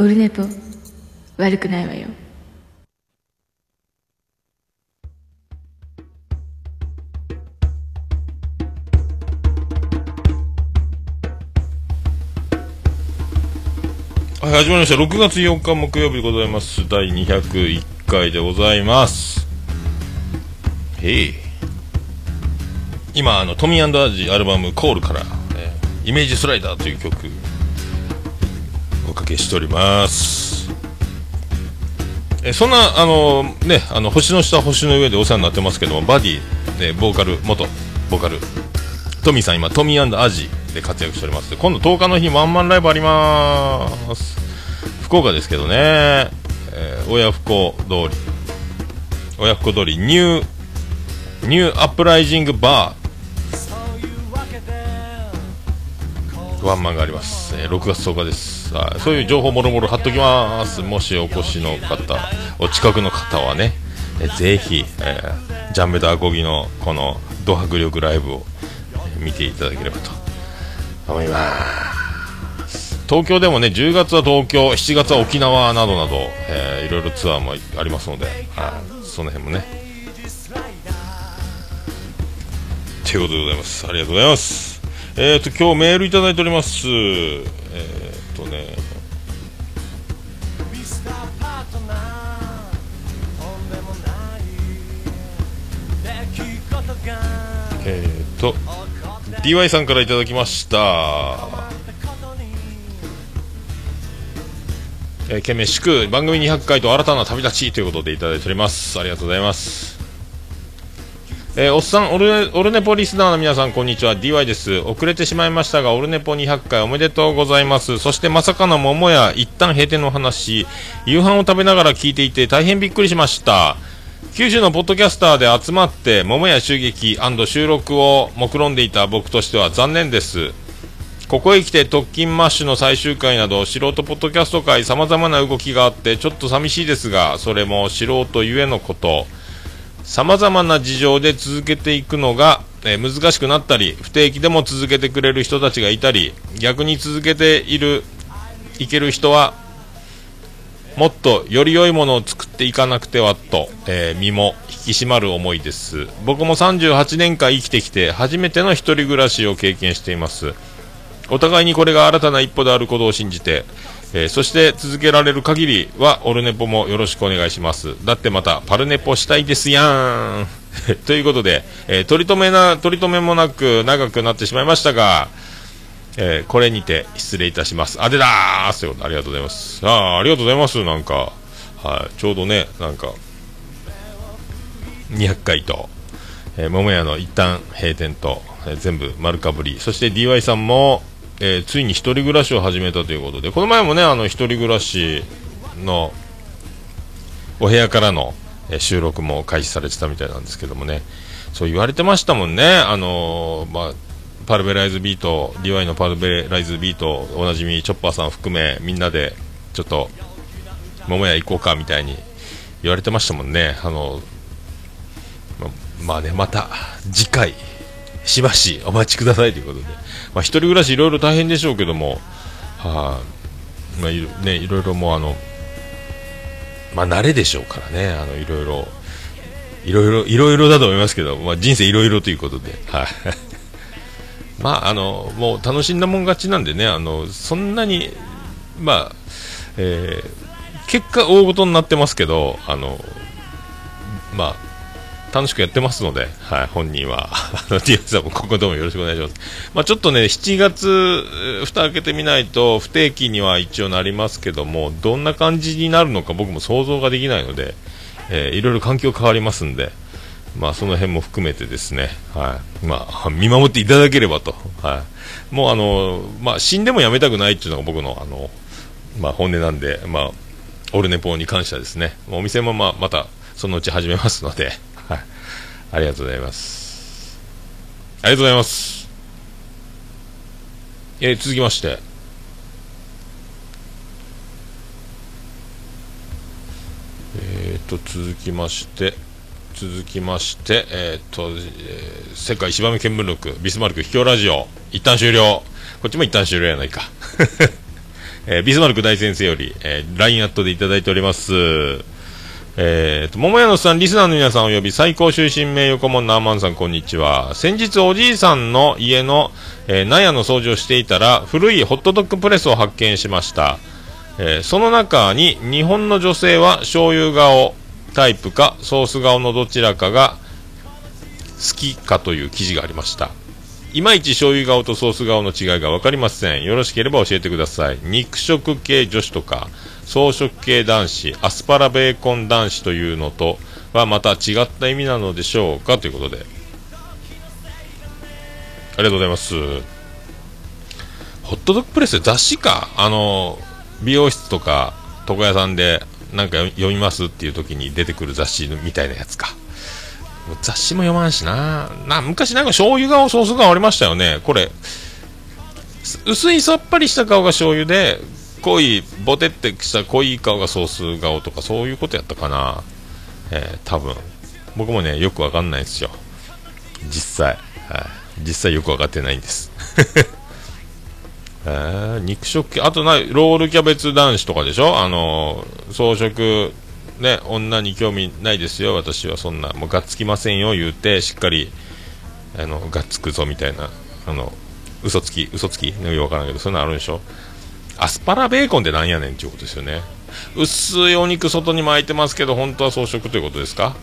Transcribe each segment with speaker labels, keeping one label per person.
Speaker 1: オルネポ悪くないわよ
Speaker 2: はい、始まりました。6月4日木曜日でございます。第201回でございます。へい。今、あの、トミーアンダージアルバムコールから、えーイメージスライダーという曲、おかけしております。えそんな、あの、ね、あの、星の下、星の上でお世話になってますけども、バディ、ね、ボーカル、元ボーカル、トミーさん今トミーアジで活躍しております。今度10日の日ワンマンライブあります。福岡ですけどね、えー親不孝通り。親不孝通りニューニューアップライジングバー。ワンマンがあります、えー6月10日です。あそういう情報もろもろ貼っときます。もしお越しの方お近くの方はね、えぜひ、えージャンベとアコギのこのド迫力ライブを見ていただければと思います。東京でもね10月は東京7月は沖縄などなど、えーいろいろツアーもありますので、はい、その辺もね。ということでございます。ありがとうございます。えっ、ー、と今日メールいただいております。え、ー、とね。えっ、ー、と DY さんからいただきました。えー、懸命祝番組200回と新たな旅立ちということでいただいております。ありがとうございます。えーおっさんオルオルネポリスナーの皆さんこんにちは。DY です。遅れてしまいましたがオルネポ200回おめでとうございます。そしてまさかの桃屋一旦閉店の話。夕飯を食べながら聞いていて大変びっくりしました。九州のポッドキャスターで集まって桃屋襲撃収録を目論んでいた僕としては残念です。ここへ来て特勤マッシュの最終回など素人ポッドキャスト界さまざまな動きがあってちょっと寂しいですがそれも素人ゆえのこと。さまざまな事情で続けていくのが、えー難しくなったり不定期でも続けてくれる人たちがいたり逆に続けているいける人はもっとより良いものを作っていかなくてはと、えー身も引き締まる思いです。僕も38年間生きてきて初めての一人暮らしを経験しています。お互いにこれが新たな一歩であることを信じて、えーそして続けられる限りはオルネポもよろしくお願いしますだってまたパルネポしたいですやん ということで、えー取り留めな取り留めもなく長くなってしまいましたがえーこれにて失礼いたします。あでだーすということでありがとうございます。あありがとうございます。なんか、はい、ちょうどね、なんか、200回と、えー桃屋の一旦閉店と、えー全部丸かぶり。そして DY さんも、えーついに一人暮らしを始めたということで、この前もね、あの、一人暮らしの、お部屋からの、え収録も開始されてたみたいなんですけどもね、そう言われてましたもんね、あのーまあ、パルベライズビート、DY のパルベライズビート、おなじみチョッパーさん含め、みんなでちょっと、桃屋行こうかみたいに言われてましたもんね、あのままあね、また次回、しばしお待ちくださいということで、まあ、一人暮らしいろいろ大変でしょうけども、はい、まあいろね、いろいろもうあの、まあ、慣れでしょうからね、あのいろいろ、いろいろ、いろいろだと思いますけど、まあ、人生いろいろということで、はい。まあ、あの、もう楽しんだもん勝ちなんでね、あの、そんなに、まあ、えー結果大ごとになってますけど、あの、まあ、楽しくやってますので、はい、本人は、あの、ティアさんも今後ともよろしくお願いします。まあ、ちょっとね、7月、蓋開けてみないと、不定期には一応なりますけども、どんな感じになるのか僕も想像ができないので、えーいろいろ環境変わりますんで、まあ、その辺も含めてですね、はい。まあ、見守っていただければと。はい。もう、あの、まあ、死んでもやめたくないっていうのが僕の、あの、まあ、本音なんで、まあ、オルネポに関してはですね、お店もまあ、また、そのうち始めますので、はい。ありがとうございます。ありがとうございます。えー続きまして、えー、と続きまして続きまして、えーとえー世界芝目見聞録ビスマルク秘境ラジオ一旦終了こっちも一旦終了やないか えー、ビスマルク大先生より、えー、LINE アットでいただいております。えーと、桃屋のさん、リスナーの皆さんおよび最高終身名誉顧問のアーマンさん、こんにちは。先日、おじいさんの家の、えー、納屋の掃除をしていたら、古いホットドッグプレスを発見しました。えー、その中に、日本の女性は醤油顔タイプか、ソース顔のどちらかが好きかという記事がありました。いまいち醤油顔とソース顔の違いが分かりません。よろしければ教えてください。肉食系女子とか、草食系男子、アスパラベーコン男子というのとはまた違った意味なのでしょうかということで。ありがとうございます。ホットドッグプレス雑誌か？あの、美容室とか床屋さんでなんか読みますっていう時に出てくる雑誌みたいなやつか。雑誌も読まんしな。な、昔なんか醤油顔、ソース顔ありましたよね。これ、薄いさっぱりした顔が醤油で、濃いボテってした濃い顔がソース顔とかそういうことやったかな。えー、多分。僕もねよくわかんないですよ。実際、はい、実際よく分かってないんです。えー、肉食系。あとなロールキャベツ男子とかでしょ？あの装飾ね女に興味ないですよ。私はそんな。もうがっつきませんよ。言うてしっかりあのがっつくぞみたいな。あの嘘つき嘘つき？よく分からんけどそういうのあるんでしょ？アスパラベーコンってなんやねんっていうことですよね。薄いお肉外に巻いてますけど本当は装飾ということですか？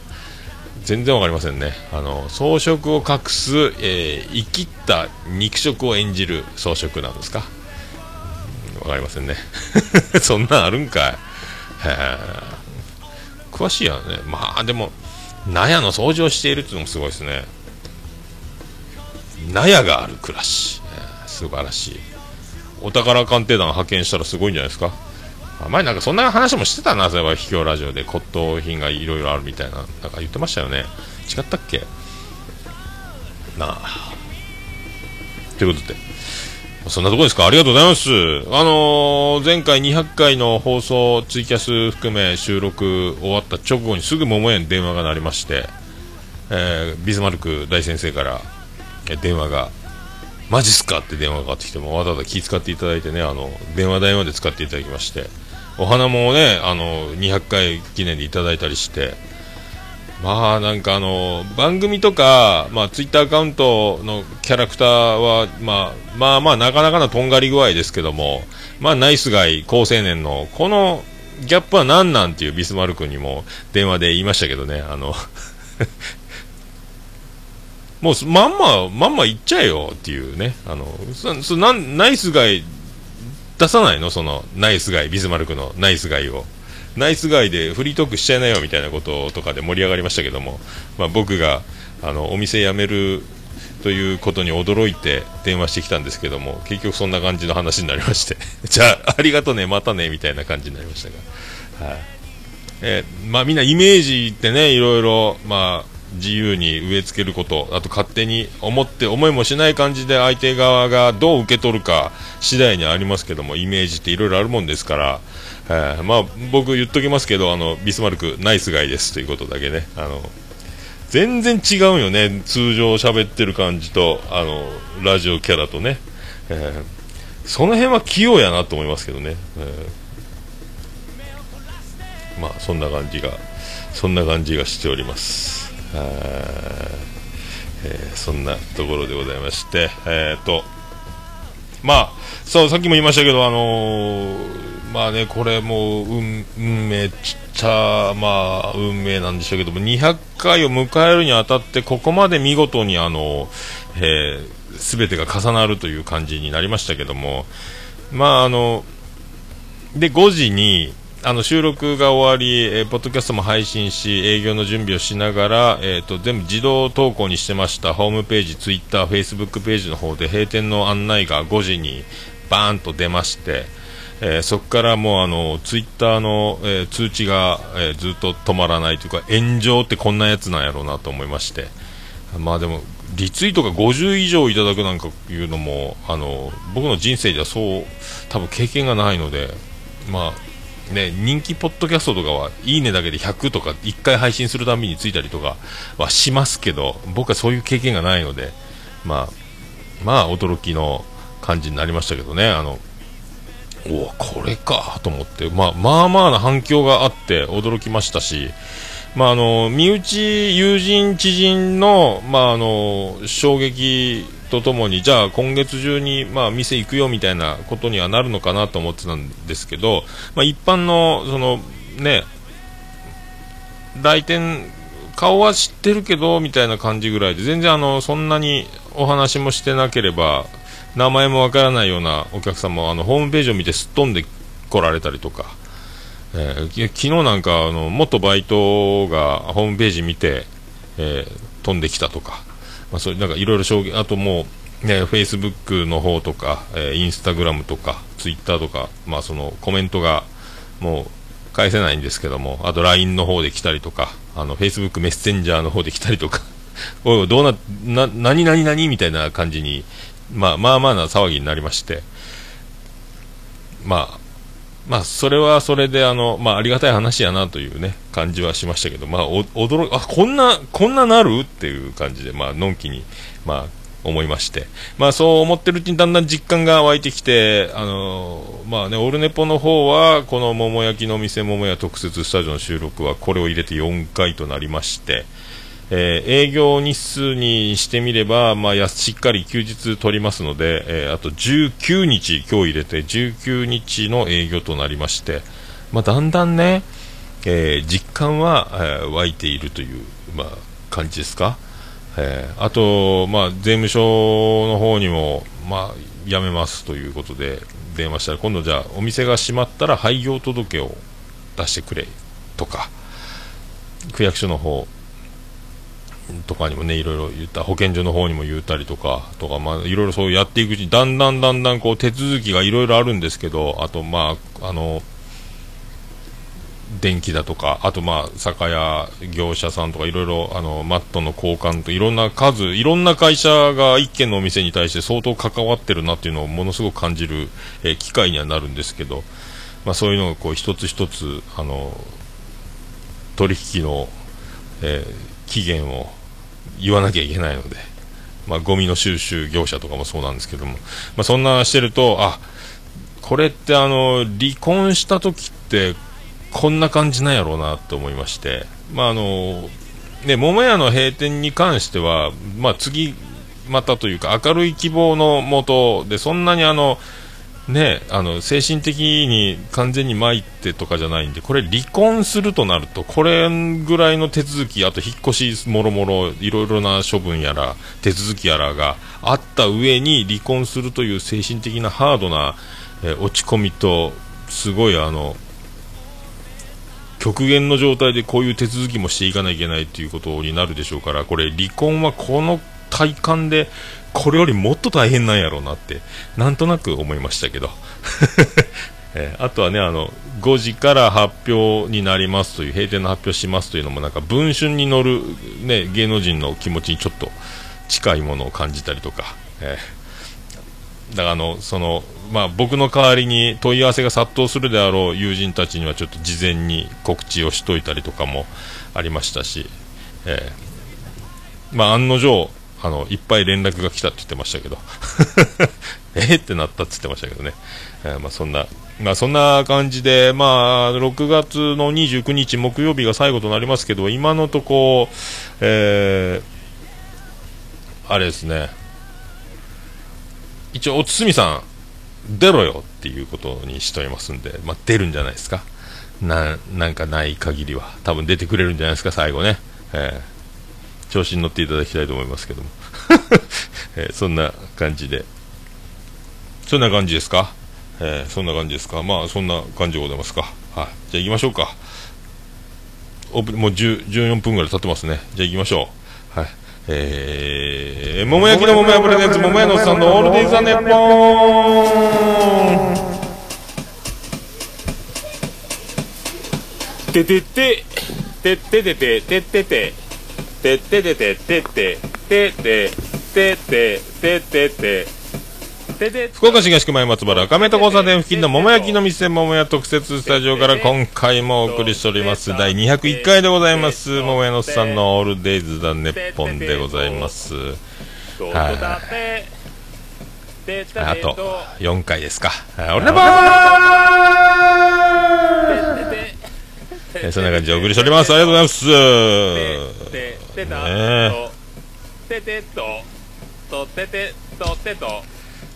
Speaker 2: 全然わかりませんね。あの装飾を隠す、えー、生きった肉食を演じる装飾なんですか？わかりませんね。そんなんあるんかい。詳しいやね。まあでも納屋の掃除をしているっていうのもすごいですね。納屋がある暮らし、え、素晴らしい。お宝鑑定団派遣したらすごいんじゃないですか？前なんかそんな話もしてたな、そういえば秘境ラジオで。骨董品がいろいろあるみたいな、なんか言ってましたよね。違ったっけ？なあ。ということで、そんなとこですか？ありがとうございます。あのー、前回200回の放送、ツイキャス含め収録終わった直後にすぐ桃屋に電話が鳴りまして、えー、ビスマルク大先生から、電話がマジっすか？って電話がかかってきてもわざわざ気遣っていただいてねあの電話代まで使っていただきましてお花もねあの200回記念でいただいたりしてまあなんかあの番組とか、まあ、ツイッターアカウントのキャラクターは、まあ、まあまあなかなかのとんがり具合ですけども、まあ、ナイスガイ高青年のこのギャップは何なんっていうビスマルクにも電話で言いましたけどねあのもうまんま、まんま言っちゃえよっていうね、あのそそなナイスガイ出さないの、そのナイスガイ、ビズマルクのナイスガイを。ナイスガイでフリートークしちゃいなよみたいなこととかで盛り上がりましたけども、まあ、僕があのお店辞めるということに驚いて電話してきたんですけども結局そんな感じの話になりまして。じゃあありがとねまたねみたいな感じになりましたが、はい。えー、まあ、みんなイメージってねいろいろ、まあ自由に植え付けることあと勝手に思って思いもしない感じで相手側がどう受け取るか次第にありますけどもイメージっていろいろあるもんですから、えー、まあ、僕言っときますけどあのビスマルクナイスガイですということだけね。あの全然違うよね通常喋ってる感じとあのラジオキャラとね、えー、その辺は器用やなと思いますけどね、えー、まあそんな感じがそんな感じがしております。えー、そんなところでございまして、えーとまあ、そうさっきも言いましたけど、あのー、まあね、これもう運運命ちっちゃ、まあ、運命なんでしょうけども200回を迎えるにあたってここまで見事にあの、えー、全てが重なるという感じになりましたけども、まああので5時にあの収録が終わり、えー、ポッドキャストも配信し営業の準備をしながら、えーと、全部自動投稿にしてました。ホームページ、ツイッター、フェイスブックページの方で閉店の案内が5時にバーンと出まして、えー、そこからもうあのツイッターの、えー、通知が、えー、ずっと止まらないというか炎上ってこんなやつなんやろうなと思いまして。まあでもリツイートが50以上いただくなんかいうのもあの僕の人生ではそう多分経験がないのでまあね、人気ポッドキャストとかは、いいねだけで100とか、1回配信するたびについたりとかはしますけど、僕はそういう経験がないので、まあ、まあ、驚きの感じになりましたけどね、あの、おこれかと思って、まあ、まあまあな反響があって驚きましたし、まあ、あの身内、友人、知人の,、まあ、あの衝撃とともにじゃあ今月中に、まあ、店行くよみたいなことにはなるのかなと思ってたんですけど、まあ、一般のその、ね、来店顔は知ってるけどみたいな感じぐらいで全然あのそんなにお話もしてなければ名前もわからないようなお客様あのホームページを見てすっ飛んで来られたりとか、えー、昨日なんかあの元バイトがホームページ見て、えー、飛んできたとか、まあ、そうなんかいろいろ証言あともう、ね、フェイスブックの方とか、えー、インスタグラムとかツイッターとか、まあ、そのコメントがもう返せないんですけどもあと LINE の方で来たりとかあのフェイスブックメッセンジャーの方で来たりとか おいどうなな何何何みたいな感じにまあまあまあな騒ぎになりまして、まあ、まあ、それはそれで、あの、まあ、ありがたい話やなというね、感じはしましたけど、まあ、驚あ、こんな、こんななるっていう感じで、まあ、のんきに、まあ、思いまして、まあ、そう思ってるうちにだんだん実感が湧いてきて、あのまあね、オルネポの方は、この桃焼きの店桃屋特設スタジオの収録は、これを入れて4回となりまして、えー、営業日数にしてみれば、まあ、しっかり休日取りますので、えー、あと19日、今日入れて19日の営業となりまして、まあ、だんだんね、えー、実感は、えー、湧いているという、まあ、感じですか、えー、あと、まあ、税務署の方にも、まあ、辞めますということで電話したら今度じゃあお店が閉まったら廃業届を出してくれとか区役所の方とかにもね、いろいろ言った、保健所の方にも言ったりとか、とか、まあ、いろいろそうやっていくうちに、だんだんだんだんこう手続きがいろいろあるんですけど、あと、まあ、あの、電気だとか、あとまあ、酒屋業者さんとかいろいろ、あの、マットの交換といろんな数、いろんな会社が一軒のお店に対して相当関わってるなっていうのをものすごく感じる、え、機会にはなるんですけど、まあそういうのがこう一つ一つ、あの、取引の、えー、期限を言わなきゃいけないので、まあ、ゴミの収集業者とかもそうなんですけども、まあ、そんなしてると、あこれってあの離婚した時ってこんな感じなんやろうなと思いまして、まああのね、桃屋の閉店に関しては、まあ、次またというか明るい希望のもとでそんなにあのね、あの精神的に完全に参ってとかじゃないんでこれ離婚するとなるとこれぐらいの手続きあと引っ越しもろもろいろいろな処分やら手続きやらがあった上に離婚するという精神的なハードな、えー、落ち込みとすごいあの極限の状態でこういう手続きもしていかないといけないということになるでしょうからこれ離婚はこの体感でこれよりもっと大変なんやろうなってなんとなく思いましたけど、えー、あとはねあの5時から発表になりますという閉店の発表しますというのもなんか文春に乗る、ね、芸能人の気持ちにちょっと近いものを感じたりとか、えー、だからあのその、まあ、僕の代わりに問い合わせが殺到するであろう友人たちにはちょっと事前に告知をしといたりとかもありましたし、えーまあ、案の定あのいっぱい連絡が来たって言ってましたけど。え？ってなったって言ってましたけどね、えー、まあ、そんな、まあ、そんな感じで、まあ、6月の29日木曜日が最後となりますけど今のとこ、えー、あれですね。一応おつみさん出ろよっていうことにしておりますんで、まあ、出るんじゃないですか？ななんかない限りは。多分出てくれるんじゃないですか？最後ね、えー。調子に乗っていただきたいと思いますけども、えー、そんな感じで。そんな感じですか、えー、そんな感じですか？まあそんな感じでございますか。はい。じゃあ行きましょうか。オープもう14分ぐらい経ってますね。じゃあ行きましょう。はい。えー、桃焼きの桃屋プレゼンツ桃屋のおっさんのオールデイザネッポン。てててててててててて。てっててててててててててて福岡市東区前松原亀戸交差点付近の桃焼きの店桃屋特設スタジオから今回もお送りしております。第201回でございます。桃屋のさんのオールデイズだネッポンでございます。はい。あと4回ですか。俺のえーそんな感じでお送りしております。ありがとうございます。ね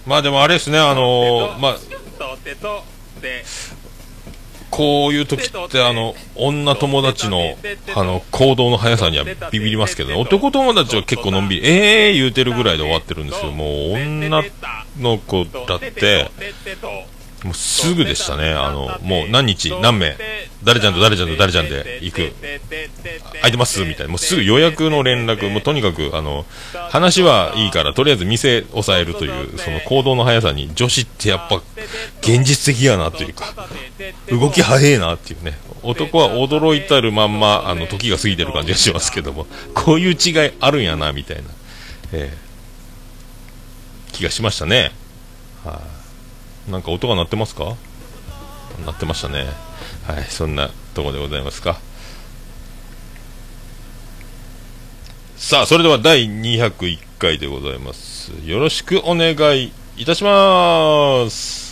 Speaker 2: まあでもあれですね、あのーまあ、こういう時って、あの、女友達の、あの、行動の速さにはビビりますけど、男友達は結構のんびり、ええー言うてるぐらいで終わってるんですよ。もう、女の子だって、もうすぐでしたね。あの、もう何日、何名、誰ちゃんと誰ちゃんと誰ちゃんで行く。空いてますみたいな。もうすぐ予約の連絡、もうとにかく、あの、話はいいから、とりあえず店抑えるという、その行動の速さに、女子ってやっぱ、現実的やなというか、動き早いなっていうね。男は驚いたるまんま、あの、時が過ぎてる感じがしますけども、こういう違いあるんやな、みたいな、ええ気がしましたね。はい、なんか音が鳴ってますか鳴ってましたね。はい、そんなとこでございますか。さあ、それでは第201回でございます。よろしくお願いいたします。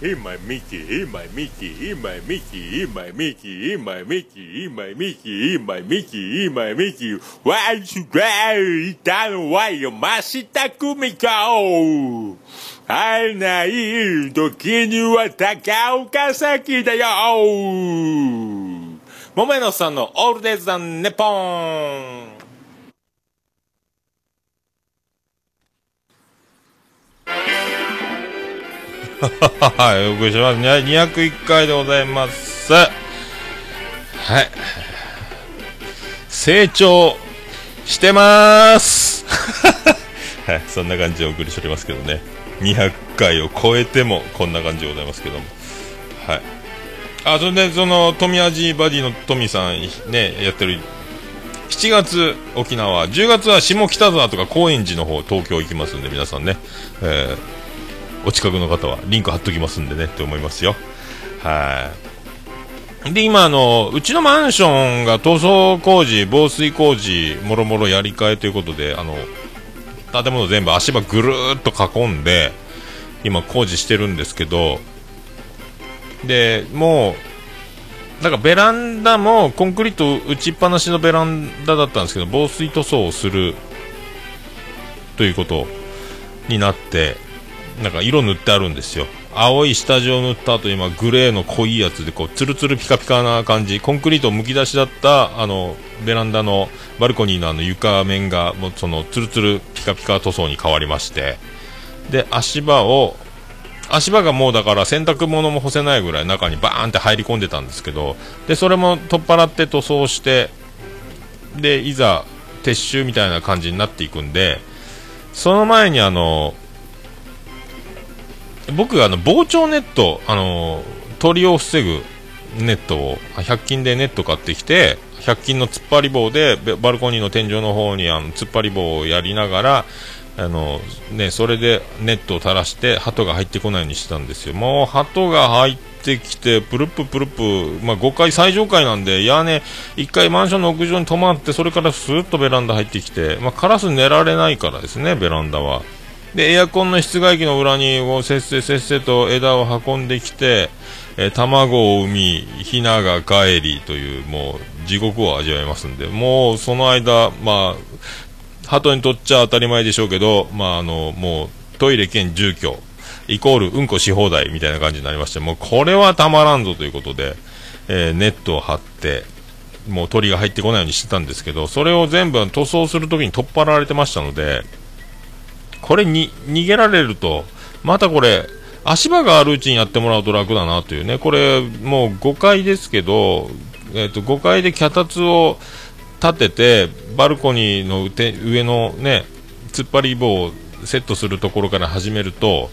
Speaker 3: In my Mickey, in my Mickey, in my Mickey, in my Mickey, in my Mickey, in my Mickey, in my Mickey, in my Mickey. Why you try? いたのはよ、ましたくみこ。会えない時には高岡崎だよ。桃屋のさんのオールデイズ・ザ・ネポーン。
Speaker 2: はい、お送りします。ね201回でございます。はい。成長してまーす。はい、そんな感じでお送りしておりますけどね。200回を超えてもこんな感じでございますけども。はい。あ、それで、その、富味バディの富さん、ね、やってる、7月沖縄、10月は下北沢とか高円寺の方、東京行きますんで、皆さんね。えーお近くの方はリンク貼っときますんでねって思いますよ。はい。で、今、あの、うちのマンションが塗装工事、防水工事、もろもろやり替えということで、あの、建物全部足場ぐるっと囲んで、今工事してるんですけど、で、もう、なんかベランダもコンクリート打ちっぱなしのベランダだったんですけど、防水塗装をするということになって、なんか色塗ってあるんですよ。青い下地を塗った後、今、グレーの濃いやつで、こう、ツルツルピカピカな感じ、コンクリートむき出しだった、あの、ベランダのバルコニーのあの床面が、もうその、ツルツルピカピカ塗装に変わりまして、で、足場を、足場がもうだから洗濯物も干せないぐらい中にバーンって入り込んでたんですけど、で、それも取っ払って塗装して、で、いざ、撤収みたいな感じになっていくんで、その前にあの、僕あの防鳥ネット、あの鳥を防ぐネットを100均でネット買ってきて100均の突っ張り棒でバルコニーの天井の方にあの突っ張り棒をやりながらあの、ね、それでネットを垂らして鳩が入ってこないようにしてたんですよもう鳩が入ってきてプルッププルップ、まあ、5階最上階なんで屋根1階マンションの屋上に止まってそれからスーッとベランダ入ってきて、まあ、カラス寝られないからですねベランダは。で、エアコンの室外機の裏に、せっせせっせと枝を運んできて、えー卵を産み、ヒナが帰りという、もう、地獄を味わいますんで、もう、その間、まあ、鳩にとっちゃ当たり前でしょうけど、まあ、あの、もう、トイレ兼住居、イコールうんこし放題みたいな感じになりまして、もう、これはたまらんぞということで、えーネットを張って、もう鳥が入ってこないようにしてたんですけど、それを全部塗装するときに取っ払われてましたので、これに逃げられると、またこれ、足場があるうちにやってもらうと楽だなというね、これ、もう5階ですけど、えっと5階で脚立を立てて、バルコニーの上のね、突っ張り棒をセットするところから始めると、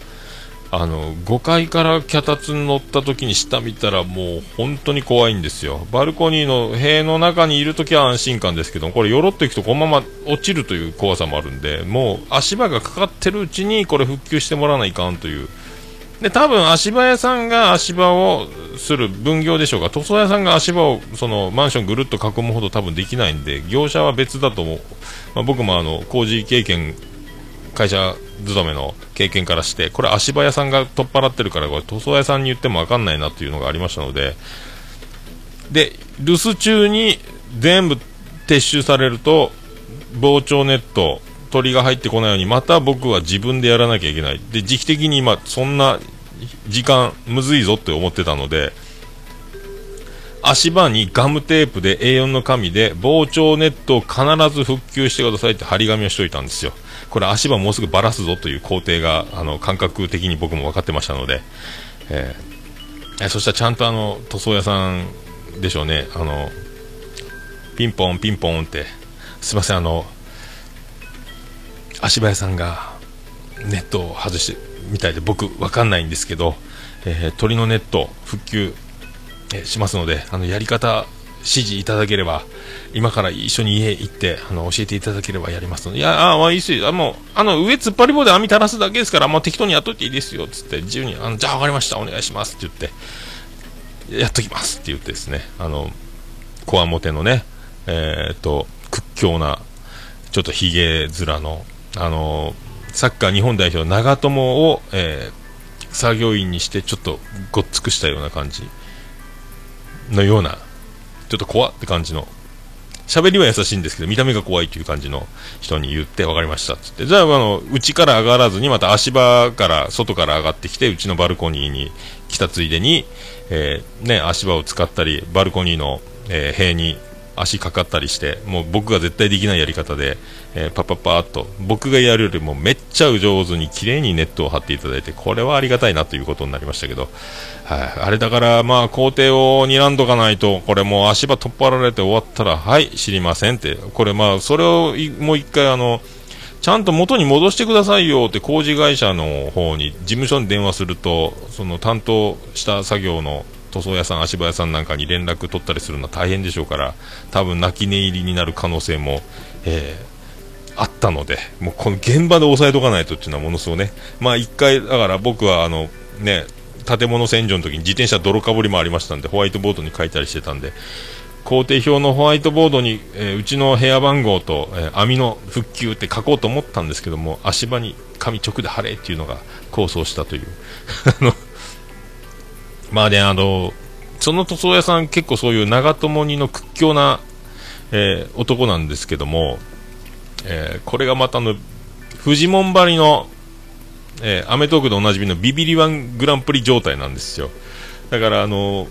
Speaker 2: あの5階から脚立に乗った時に下見たらもう本当に怖いんですよ。バルコニーの塀の中にいる時は安心感ですけどこれよろっといくとこのまま落ちるという怖さもあるんでもう足場がかかってるうちにこれ復旧してもらわないかんという。で多分足場屋さんが足場をする分業でしょうか。塗装屋さんが足場をそのマンションぐるっと囲むほど多分できないんで業者は別だと思う、まあ、僕もあの工事経験会社勤めの経験からして、これ足場屋さんが取っ払ってるから、これ塗装屋さんに言ってもわかんないなっていうのがありましたので、で、留守中に全部撤収されると、膨張ネット、鳥が入ってこないように、また僕は自分でやらなきゃいけない。で、時期的に今、そんな時間、むずいぞって思ってたので、足場にガムテープで A4 の紙で膨張ネットを必ず復旧してくださいって張り紙をしといたんですよ。これ足場もうすぐばらすぞという工程が、あの、感覚的に僕も分かってましたので、えー、そしたらちゃんとあの、塗装屋さんでしょうね、あの、ピンポンピンポンって、すいません、あの、足場屋さんがネットを外してみたいで僕分かんないんですけど、えー、鳥のネット復旧しますのであのやり方指示いただければ今から一緒に家行ってあの教えていただければやりますので。いやあ、まあ、いいっすよ。あもうあの上突っ張り棒で網垂らすだけですからもう適当にやっといていいですよ。つって自由にあのじゃあ分かりました。お願いします。って言ってやっときます。って言ってですね。あのこわもてのねえー、っと屈強なちょっとひげ面のあのサッカー日本代表長友を、えー、作業員にしてちょっとごっつくしたような感じのような、ちょっと怖って感じの、喋りは優しいんですけど、見た目が怖いという感じの人に言って分かりましたっつって、じゃあ、あの、内から上がらずに、また足場から外から上がってきて、うちのバルコニーに来たついでに、えー、ね、足場を使ったり、バルコニーの、えー、塀に足かかったりして、もう僕が絶対できないやり方で、えー、パパパーっと、僕がやるよりもめっちゃ上手に綺麗にネットを張っていただいて、これはありがたいなということになりましたけど、はい、あれだから、まあ、工程を睨んどかないと、これもう足場取っ払われて終わったら、はい、知りませんって、これまあ、それをもう一回あの、ちゃんと元に戻してくださいよって工事会社の方に事務所に電話するとその担当した作業の塗装屋さん、足場屋さんなんかに連絡取ったりするのは大変でしょうから、多分泣き寝入りになる可能性も、えー、あったので、もうこの現場で押さえとかないとっていうのはものすごくね、まあ一回、だから僕はあの、ね、建物洗浄の時に自転車泥かぶりもありましたんで、ホワイトボードに書いたりしてたんで、工程表のホワイトボードに、えー、うちの部屋番号と、えー、網の復旧って書こうと思ったんですけども、足場に紙直で貼れっていうのが構想したという。まあね、あの、その塗装屋さん結構そういう長友にの屈強な、えー、男なんですけども、えー、これがまたの、フジモン張りの、えー、アメトークでおなじみのビビリワングランプリ状態なんですよ。だからあの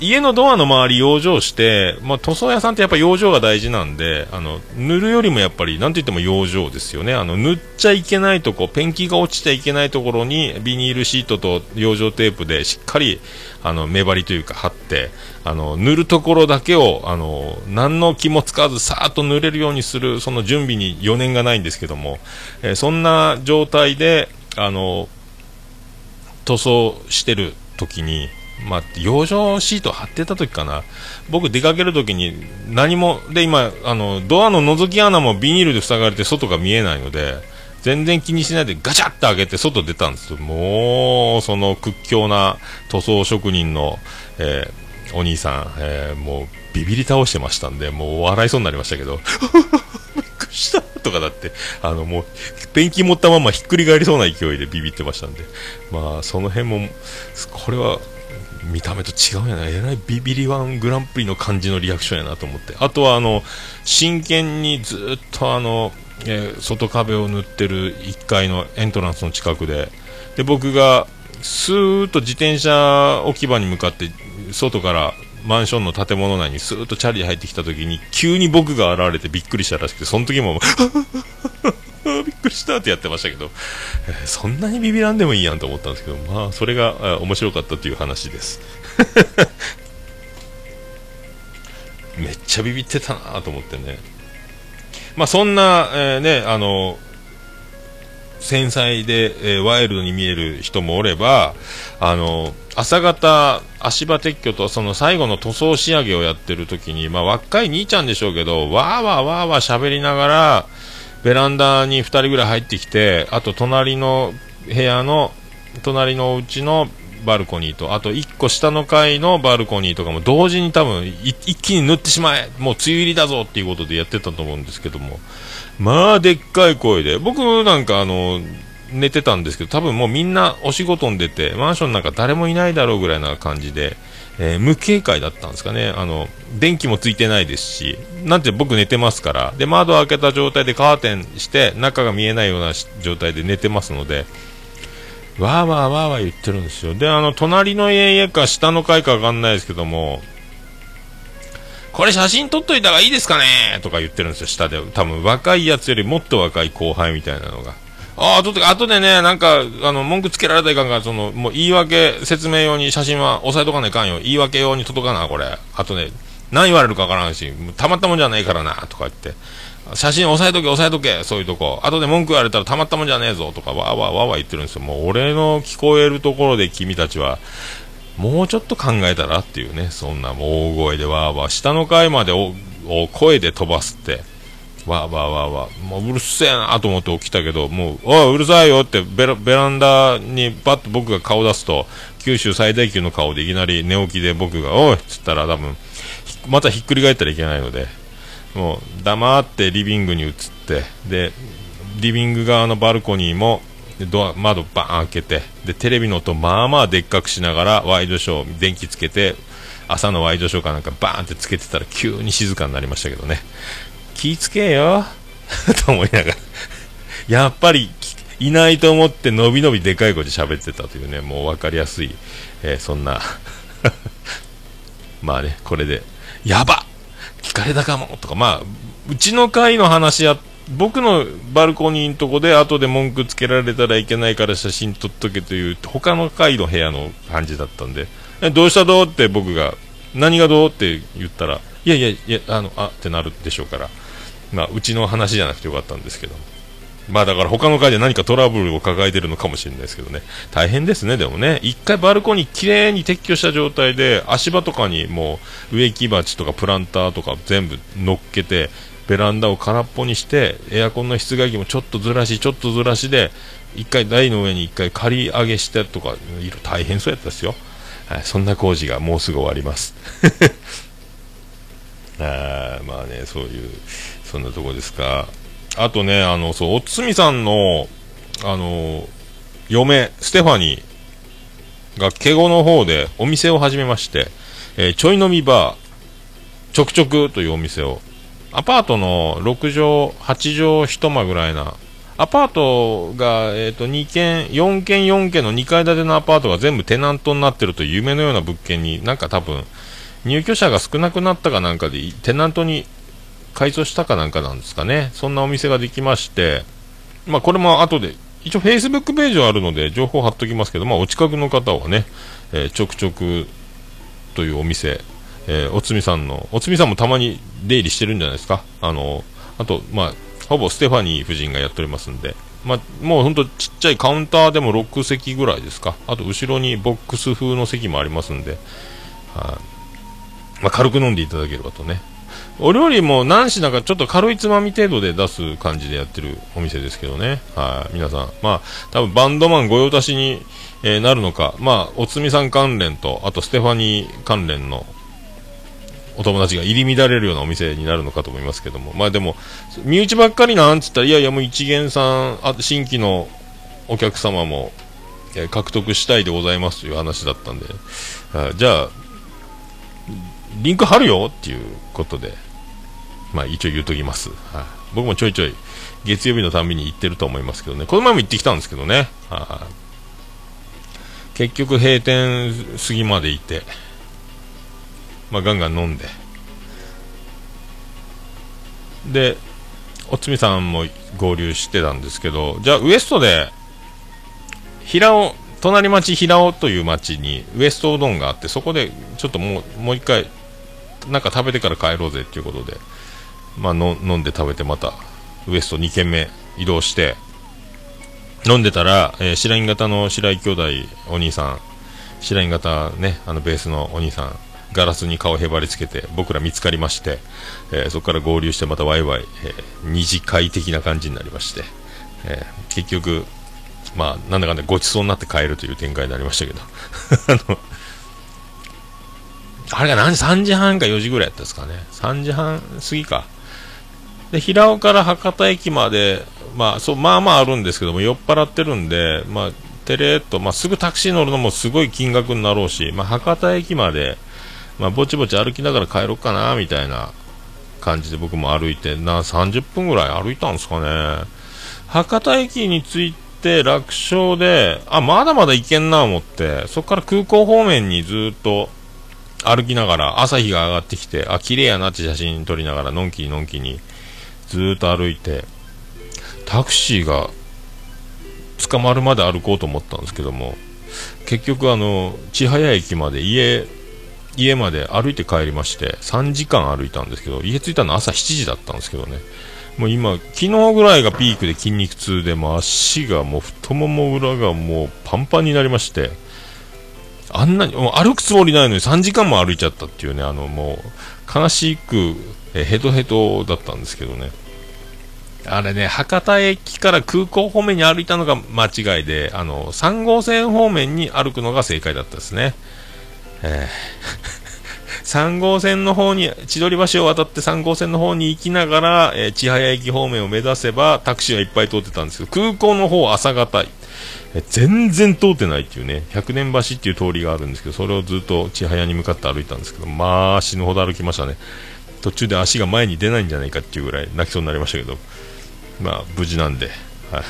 Speaker 2: 家のドアの周り養生して、まあ、塗装屋さんってやっぱ養生が大事なんで、あの、塗るよりもやっぱり、なんといっても養生ですよね。あの、塗っちゃいけないとこ、ペンキが落ちちゃいけないところに、ビニールシートと養生テープでしっかり、あの、目張りというか貼って、あの、塗るところだけを、あの、何の気も使わずさーっと塗れるようにする、その準備に余念がないんですけども、えー、そんな状態で、あの、塗装してる時に、まあ、養生シート貼ってた時かな。僕出かける時に何も、で今、あの、ドアの覗き穴もビニールで塞がれて外が見えないので、全然気にしないでガチャッと開けて外出たんですよ。もう、その屈強な塗装職人の、えー、お兄さん、えー、もうビビり倒してましたんで、もう笑いそうになりましたけど、びっくりしたとかだって、あのもう、ペンキ持ったままひっくり返りそうな勢いでビビってましたんで、まあ、その辺も、これは見た目と違うやな、えらいビビリワングランプリの感じのリアクションやなと思って、あとはあの真剣にずっとあの、えー、外壁を塗ってる1階のエントランスの近くで、で僕がスーッと自転車置き場に向かって、外からマンションの建物内にスーッとチャリで入ってきた時に急に僕が現れてびっくりしたらしくてその時も びっくりしたってやってましたけど、えー、そんなにビビらんでもいいやんと思ったんですけど、まあ、それが面白かったという話です。めっちゃビビってたなと思ってね。まあ、そんな、えー、ね、あの、繊細で、えー、ワイルドに見える人もおれば、あの、朝方、足場撤去とその最後の塗装仕上げをやってる時に、まあ、若い兄ちゃんでしょうけど、わーわーわーわー喋りながら、ベランダに2人ぐらい入ってきて、あと隣の部屋の、隣のお家のバルコニーと、あと1個下の階のバルコニーとかも同時に多分一気に塗ってしまえ。もう梅雨入りだぞっていうことでやってたと思うんですけども、まあでっかい声で、僕なんかあの、寝てたんですけど、多分もうみんなお仕事に出て、マンションなんか誰もいないだろうぐらいな感じで、えー無警戒だったんですかね。あの、電気もついてないですし、なんて僕寝てますから、で、窓開けた状態でカーテンして、中が見えないような状態で寝てますので、わーわーわーわー言ってるんですよ。で、あの、隣の家か下の階かわかんないですけども、これ写真撮っといた方がいいですかね？とか言ってるんですよ、下で。多分若いやつよりもっと若い後輩みたいなのが。ああ、撮って、後でね、なんか、あの、文句つけられたらいかんから、その、もう言い訳、説明用に写真は押さえとかないかんよ。言い訳用に届かな、これ。あとね、何言われるかわからんし、たまったもんじゃねえからな、とか言って。写真押さえとけ、押さえとけ、そういうとこ。後で文句言われたらたまったもんじゃねえぞ、とか、わーわーわーわー言ってるんですよ。もう俺の聞こえるところで君たちは、もうちょっと考えたらっていうね、そんな大声でわーわー、下の階までおお声で飛ばすって、わーわーわーわー、もううるせえなと思って起きたけど、もう、おい、うるさいよってベラ、ベランダにバッと僕が顔出すと、九州最大級の顔でいきなり寝起きで僕が、おいっつったら多分、またひっくり返ったらいけないので、もう黙ってリビングに移って、で、リビング側のバルコニーも、でドア窓バーン開けてでテレビの音まあまあでっかくしながらワイドショー電気つけて朝のワイドショーかなんかバーンってつけてたら急に静かになりましたけどね。気ぃつけよ。と思いながら。やっぱりいないと思ってのびのびでかい声で喋ってたというねもう分かりやすい、えーそんな。まあねこれでやば聞かれたかもとかまあうちの会の話や僕のバルコニーのとこで後で文句つけられたらいけないから写真撮っとけという他の会の部屋の感じだったんでどうしたどうって僕が何がどうって言ったらいやいやいやあのあってなるでしょうから。まあうちの話じゃなくてよかったんですけど。まあだから他の階で何かトラブルを抱えてるのかもしれないですけどね。大変ですねでもね。一回バルコニーきれいに撤去した状態で足場とかにもう植木鉢とかプランターとか全部乗っけてベランダを空っぽにしてエアコンの室外機もちょっとずらしちょっとずらしで一回台の上に一回借り上げしてとかいろ大変そうやったですよ、はい、そんな工事がもうすぐ終わります。あ まあねそういうそんなとこですか。あとねあのそうおつみさんのあの嫁ステファニーが敬語の方でお店を始めまして、えーちょい飲みバーちょくちょくというお店をアパートの6畳、8畳一間ぐらいな、アパートが、えー、と2軒、4軒、4軒の2階建てのアパートが全部テナントになってるという夢のような物件に、なんか多分、入居者が少なくなったかなんかで、テナントに改装したかなんかなんですかね、そんなお店ができまして、まあ、これも後で、一応、フェイスブックページはあるので、情報貼っときますけど、まあ、お近くの方はね、えーちょくちょくというお店、えーおつみさんの、おつみさんもたまに出入りしてるんじゃないですか。あの、あと、まあ、ほぼステファニー夫人がやっておりますんで、まあ、もうほんとちっちゃいカウンターでも6席ぐらいですか。あと、後ろにボックス風の席もありますんで、はい、まあ、軽く飲んでいただければとね。お料理も何品かちょっと軽いつまみ程度で出す感じでやってるお店ですけどね。はい、皆さん。まあ、多分バンドマン御用達に、えーなるのか。まあ、おつみさん関連と、あとステファニー関連のお友達が入り乱れるようなお店になるのかと思いますけども。まあでも、身内ばっかりなんつったら、いやいやもう一元さん、あ新規のお客様も、えー獲得したいでございますという話だったんで、あじゃあ、リンク貼るよっていうことで、まあ一応言うときます。はい僕もちょいちょい月曜日のたびに行ってると思いますけどね。この前も行ってきたんですけどね。はい結局閉店過ぎまでいて、まあガンガン飲んで。で、おつみさんも合流してたんですけど、じゃあウエストで、平尾、隣町平尾という町にウエストうどんがあって、そこでちょっともう、もう一回、なんか食べてから帰ろうぜっていうことで、まあの飲んで食べてまた、ウエスト2軒目移動して、飲んでたら、えー白銀型の白井兄弟お兄さん、白銀型ね、あのベースのお兄さん、ガラスに顔へばりつけて、僕ら見つかりまして、えーそこから合流してまたワイワイ、えー二次会的な感じになりまして、えー結局、まあ、なんだかんだごちそうになって帰るという展開になりましたけど、あの、あれが何時、3時半か4時ぐらいやったですかね。3時半過ぎか。で平尾から博多駅まで、まあ、そうまあまああるんですけども酔っ払ってるんで、まあ、てれっと、まあ、すぐタクシー乗るのもすごい金額になろうし、まあ、博多駅まで、まあ、ぼちぼち歩きながら帰ろうかなみたいな感じで僕も歩いてな30分ぐらい歩いたんですかね。博多駅に着いて楽勝であまだまだ行けんな思ってそこから空港方面にずっと歩きながら朝日が上がってきてあ綺麗やなって写真撮りながらのんきにのんきにずっと歩いてタクシーが捕まるまで歩こうと思ったんですけども結局あの千早駅まで家家まで歩いて帰りまして3時間歩いたんですけど家着いたの朝7時だったんですけどね。もう今昨日ぐらいがピークで筋肉痛でも足がもう太もも裏がもうパンパンになりましてあんなにもう歩くつもりないのに3時間も歩いちゃったっていうねあのもう悲しくえヘトヘトだったんですけどねあれね、博多駅から空港方面に歩いたのが間違いで、あの、3号線方面に歩くのが正解だったですね。えー 3号線の方に、千鳥橋を渡って3号線の方に行きながら、えー千早駅方面を目指せばタクシーがいっぱい通ってたんですけど、空港の方朝方、えー全然通ってないっていうね、百年橋っていう通りがあるんですけど、それをずっと千早に向かって歩いたんですけど、まあ死ぬほど歩きましたね。途中で足が前に出ないんじゃないかっていうぐらい泣きそうになりましたけど、まあ無事なんで、はい。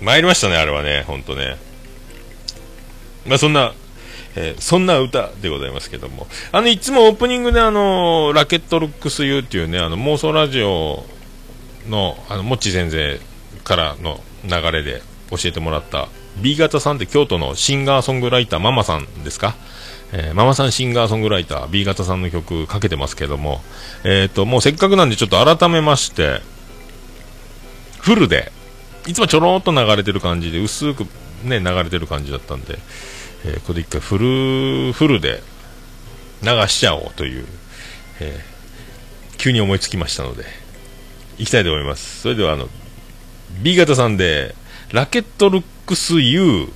Speaker 2: 参りましたね、あれはね、ほんとね。まあそんな、えーそんな歌でございますけども。あの、いつもオープニングであの、ラケットルックス U っていうね、あの、妄想ラジオの、あの、もっち先生からの流れで教えてもらった B 型さんって京都のシンガーソングライターママさんですか？えーママさんシンガーソングライター B 型さんの曲かけてますけども、えっ、と、もうせっかくなんでちょっと改めまして、フルで、いつもちょろっと流れてる感じで、薄くね、流れてる感じだったんで、えーここで一回フル、フルで流しちゃおうという、えー急に思いつきましたので、行きたいと思います。それでは、あの、B 型さんで、ラケットルックス U、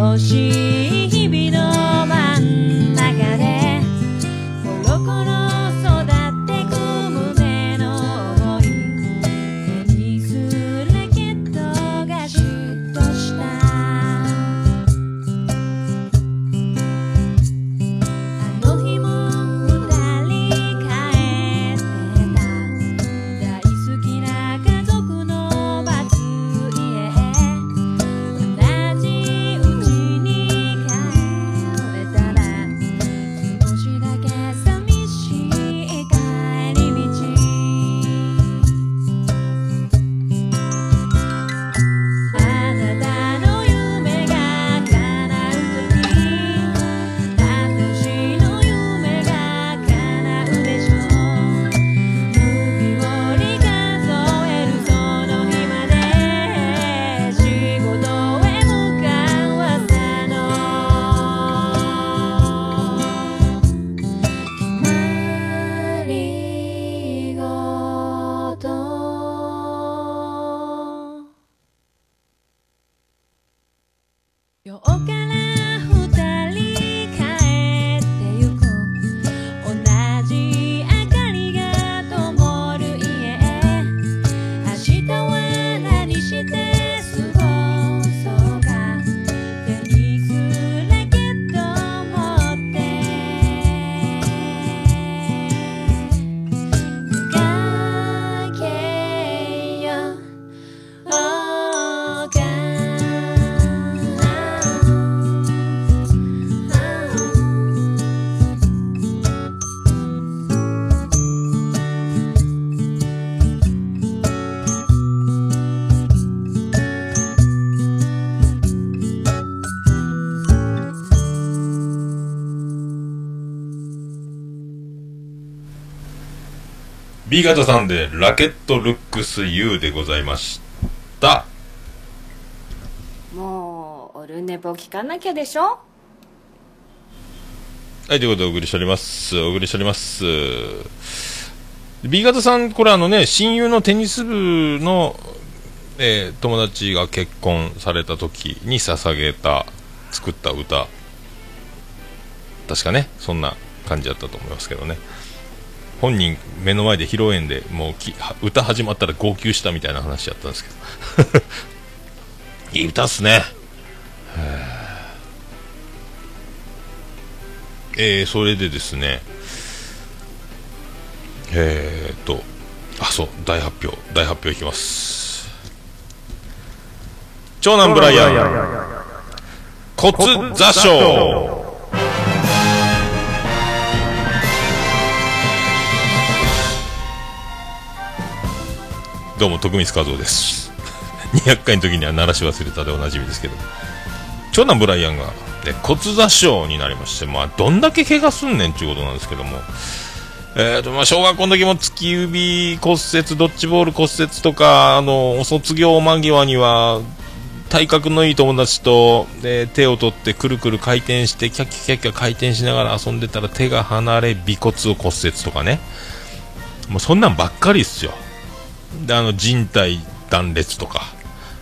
Speaker 4: 少し
Speaker 2: B 型さんでラケットルックス U でございました。
Speaker 5: もうオルネポ聞かなきゃでしょ？
Speaker 2: はい、ということでお送りしております。お送りしております。B 型さん、これあのね、親友のテニス部の、えー友達が結婚された時に捧げた、作った歌。確かね、そんな感じだったと思いますけどね。本人、目の前で披露宴でもう歌始まったら号泣したみたいな話やったんですけど。いい歌っすね。えー、それでですね、えー、っと、あ、そう、大発表、大発表いきます。長男ブライアン、骨座礁。どうも、徳光和夫です。200回の時には鳴らし忘れたでおなじみですけど。長男ブライアンが、ね、骨座症になりまして、まあ、どんだけ怪我すんねんっていうことなんですけども、えーとまあ、小学校の時も突き指骨折、ドッジボール骨折とか、あの卒業間際には体格のいい友達と、えー手を取ってくるくる回転して、キャッキャキャッキャ回転しながら遊んでたら手が離れ、尾骨を骨折とかね、もうそんなんばっかりっすよ。で、あの人体断裂とか。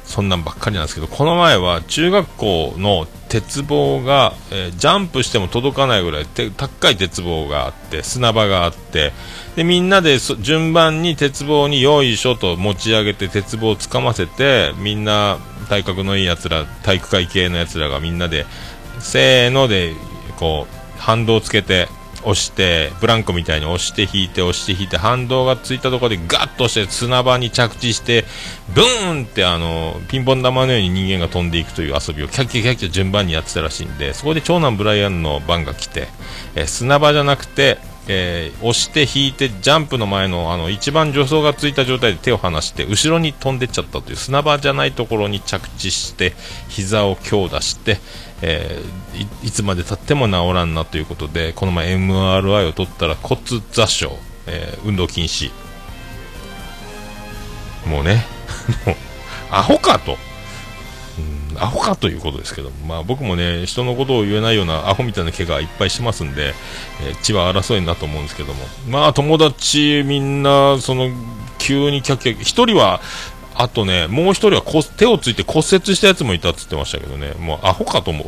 Speaker 2: そんなんばっかりなんですけど、この前は中学校の鉄棒が、えージャンプしても届かないぐらい高い鉄棒があって、砂場があって、で、みんなで順番に鉄棒によいしょと持ち上げて鉄棒をつかませて、みんな体格のいい奴ら、体育会系の奴らがみんなで、せーので、こう、反動つけて、押して、ブランコみたいに押して引いて押して引いて、反動がついたところでガッと押して砂場に着地して、ブーンってあの、ピンポン玉のように人間が飛んでいくという遊びをキャッキャキャッキャ順番にやってたらしいんで、そこで長男ブライアンの番が来て、えー砂場じゃなくて、えー押して引いてジャンプの前のあの一番助走がついた状態で手を離して後ろに飛んでっちゃったという砂場じゃないところに着地して膝を強打して、えーいつまでたっても治らんなということでこの前 MRI を取ったら骨座礁、えー運動禁止。もうね もうアホかと。アホかということですけど、まあ、僕もね人のことを言えないようなアホみたいな怪我いっぱいしてますんで、えー血は争いだと思うんですけども。まあ友達みんなその急にキャッキャ一人はあとねもう一人は手をついて骨折したやつもいたっつってましたけどね。もうアホかと思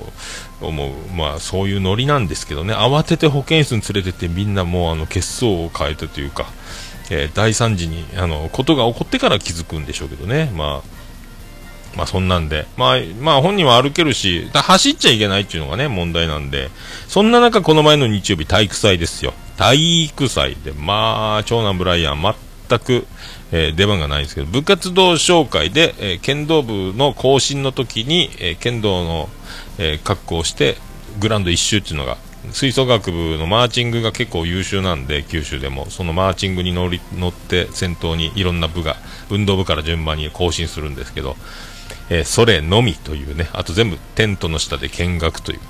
Speaker 2: う。思う。まあそういうノリなんですけどね。慌てて保健室に連れてってみんなもうあの血相を変えてというか、えー大惨事にあのことが起こってから気づくんでしょうけどね。まあまあそんなんで、まあ、まあ本人は歩けるし、走っちゃいけないっていうのがね、問題なんで、そんな中この前の日曜日体育祭ですよ。体育祭で、まあ、長男ブライアン全く、えー出番がないんですけど、部活動紹介で、えー剣道部の更新の時に、えー剣道の、え格好をして、グランド一周っていうのが、吹奏楽部のマーチングが結構優秀なんで、九州でも、そのマーチングに乗り乗って先頭にいろんな部が、運動部から順番に更新するんですけど、えそれのみというね、あと全部テントの下で見学という。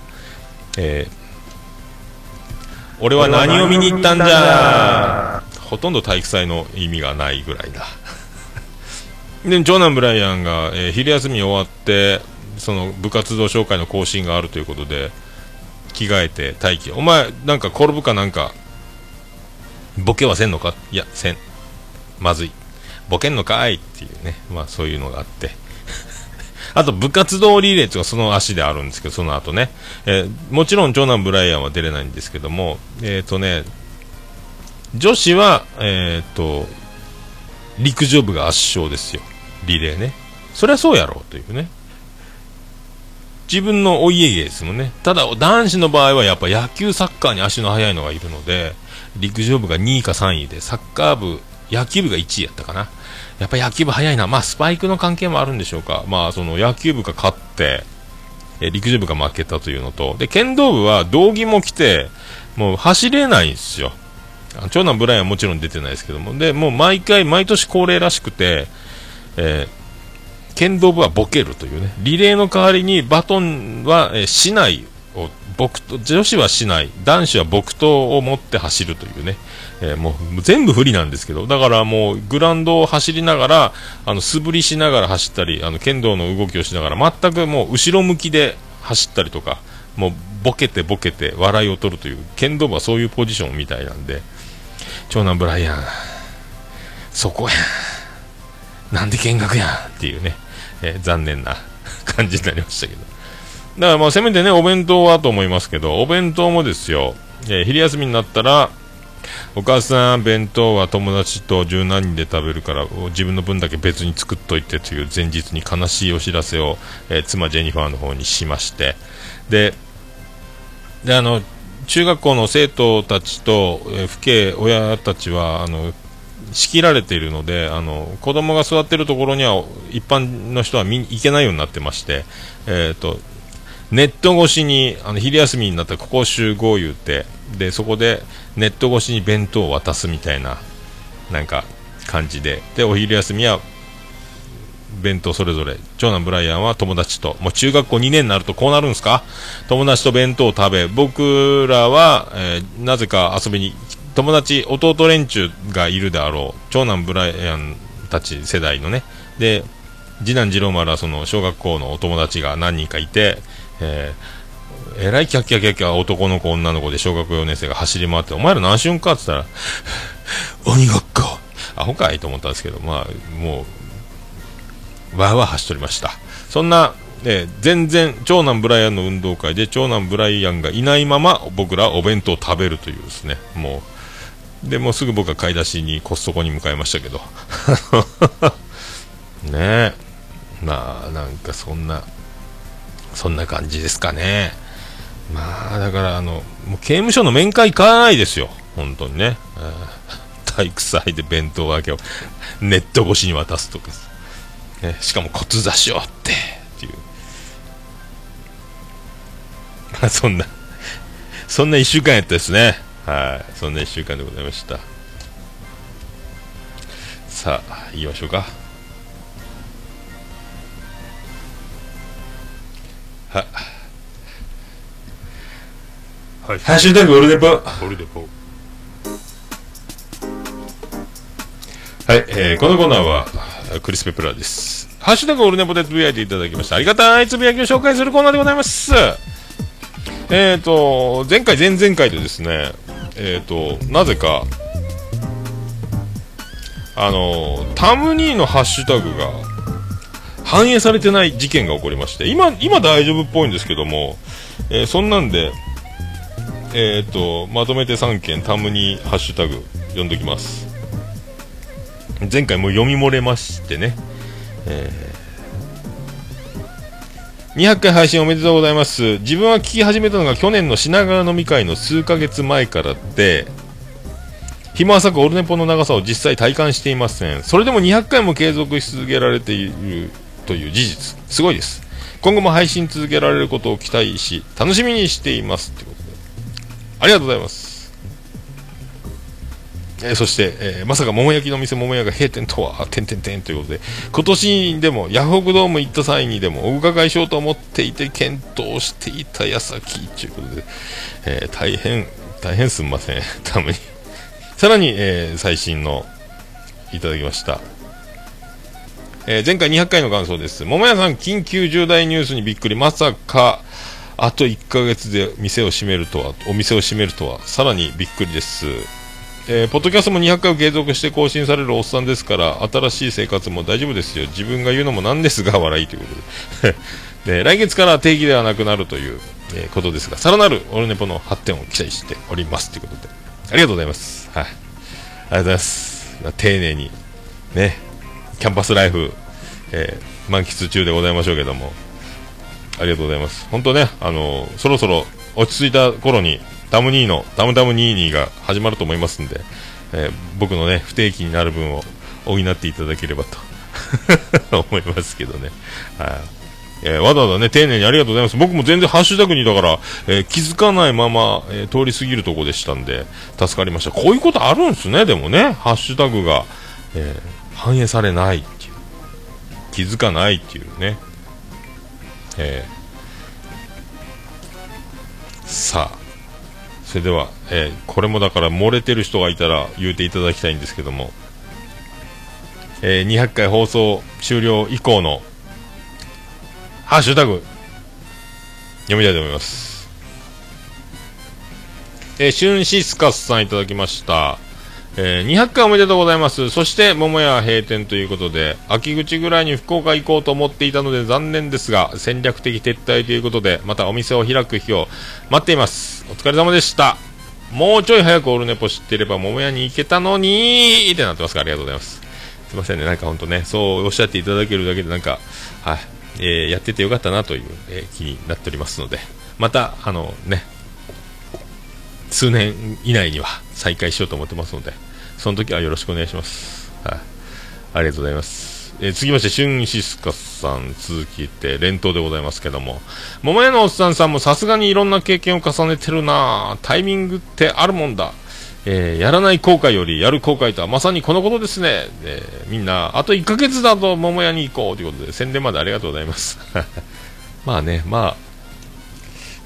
Speaker 2: え俺は何を見に行ったんじゃほとんど体育祭の意味がないぐらいだ。で、長男ブライアンが、えー昼休み終わって、その部活動紹介の更新があるということで、着替えて待機。お前、なんか転ぶかなんか、ボケはせんのか？いや、せん。まずい。ボケんのかいっていうね、まあそういうのがあって。あと部活動リレーっていうのがその足であるんですけど、その後ね。えーもちろん長男ブライアンは出れないんですけども、えっ、とね、女子は、えっ、と、陸上部が圧勝ですよ。リレーね。そりゃそうやろうというね。自分のお家芸ですもんね。ただ、男子の場合はやっぱ野球、サッカーに足の速いのがいるので、陸上部が2位か3位で、サッカー部、野球部が1位やったかな。やっぱ野球部速いな。まあ、スパイクの関係もあるんでしょうか。まあ、その野球部が勝って、え陸上部が負けたというのと、で、剣道部は道着も着て、もう走れないんですよ。長男ブライアンはもちろん出てないですけども、で、もう毎回、毎年恒例らしくて、えー剣道部はボケるというね、リレーの代わりにバトンは、えー市内を木刀女子はしない男子は木刀を持って走るというね、えーもう全部不利なんですけど。だからもうグラウンドを走りながらあの素振りしながら走ったりあの剣道の動きをしながら全くもう後ろ向きで走ったりとかもうボケてボケて笑いを取るという剣道部はそういうポジションみたいなんで。長男ブライアン。そこや。なんで見学や。んっていうね、えー残念な感じになりましたけど。だからまあせめてねお弁当はと思いますけどお弁当もですよ、えー昼休みになったらお母さん弁当は友達と十何人で食べるから自分の分だけ別に作っといてという前日に悲しいお知らせを、えー妻ジェニファーの方にしまして。でであの中学校の生徒たちと、えー父兄親たちはあの仕切られているのであの子供が座っているところには一般の人は見行けないようになってまして、えー、とネット越しにあの昼休みになったらここ集合言うてでそこでネット越しに弁当を渡すみたいななんか感じででお昼休みは弁当それぞれ長男ブライアンは友達ともう中学校2年になるとこうなるんですか？友達と弁当を食べ僕らは、えーなぜか遊びに友達弟連中がいるであろう長男ブライアンたち世代のね。で次男次郎丸はその小学校のお友達が何人かいて、えーえらいキャッキャキャッキャ男の子女の子で小学4年生が走り回ってお前ら何瞬か？って言ったら 鬼ごっこ。アホかいと思ったんですけどまあもうわーわー走っておりました。そんな、えー全然長男ブライアンの運動会で長男ブライアンがいないまま僕らお弁当を食べるというですね。もうでもうすぐ僕は買い出しにコストコに向かいましたけど。ねえ。まあなんかそんなそんな感じですかね。まあだからあのもう刑務所の面会行かないですよ。本当にね、体育祭で弁当分けをネット越しに渡すとか、ね、しかも骨座しようってっていう。ま あそんなそんな1週間やったですね。はい。そんな1週間でございました。さあ言いましょうか。は
Speaker 3: はい。
Speaker 2: ハッシュタグオルネポ
Speaker 3: オルデポ
Speaker 2: はい、えーこのコーナーはクリス・ペプラです。ハッシュタグオルネポでつぶやいていただきました。ありがたいつぶやきを紹介するコーナーでございます。えっ、と、前回、前々回でですね、えっ、と、なぜか、あの、タムニーのハッシュタグが反映されてない事件が起こりまして、今、今大丈夫っぽいんですけども、えーそんなんで、えっ、と、まとめて3件タムニーハッシュタグ読んでおきます。前回も読み漏れましてね、えー。200回配信おめでとうございます。自分は聞き始めたのが去年の品川飲み会の数ヶ月前からで暇浅くオルネポの長さを実際体感していません。それでも200回も継続し続けられているという事実。すごいです。今後も配信続けられることを期待し楽しみにしています。ということで。ありがとうございます。えーそして、えーまさか桃焼きの店桃屋が閉店とは、てんてんてんということで、今年でもヤフオクドーム行った際にでもお伺いしようと思っていて検討していた矢先ということで、えー大変、大変すんません、ために。さらに、え最新のいただきました。え前回200回の感想です。桃屋さん、緊急重大ニュースにびっくり。まさか、あと1ヶ月で店を閉めるとは、お店を閉めるとは、さらにびっくりです。えーポッドキャストも200回を継続して更新されるおっさんですから新しい生活も大丈夫ですよ。自分が言うのもなんですが笑いということで。で 来月から定期ではなくなるという、えーことですがさらなるオルネポの発展を期待しておりますということで。ありがとうございます。はい。ありがとうございます。丁寧にねキャンパスライフ、えー満喫中でございましょうけども。ありがとうございます。本当ね、あのそろそろ落ち着いた頃に、タムニーの、タムタムニーニーが始まると思いますんで、えー僕のね、不定期になる分を補っていただければと 思いますけどね。はい。えーわざわざね、丁寧にありがとうございます。僕も全然ハッシュタグに、だから、えー気づかないまま、えー通り過ぎるとこでしたんで、助かりました。こういうことあるんですね、でもね、ハッシュタグが、え反映されないっていう。気づかないっていうね。えさあそれでは、えーこれもだから漏れてる人がいたら言うていただきたいんですけども、えー200回放送終了以降のハッシュタグ読みたいと思います。えー、シュンシスカスさんいただきました。えー200回おめでとうございます。そして、桃屋閉店ということで、秋口ぐらいに福岡行こうと思っていたので残念ですが、戦略的撤退ということで、またお店を開く日を待っています。お疲れ様でした。もうちょい早くオルネポ知っていれば桃屋に行けたのにってなってますから、ありがとうございます。すいませんね、なんか本当ね、そうおっしゃっていただけるだけで、なんか、はい、えーやっててよかったなという、えー気になっておりますので、また、あのね、数年以内には再開しようと思ってますので、その時はよろしくお願いします。はい、ありがとうございます。えー続きまして、シュンシスカさん、続きて、連投でございますけども、桃屋のおっさんさんもさすがにいろんな経験を重ねてるなタイミングってあるもんだ。えーやらない後悔よりやる後悔とはまさにこのことですね。えーみんな、あと1ヶ月だと桃屋に行こうということで、宣伝までありがとうございます。まあね、まあ、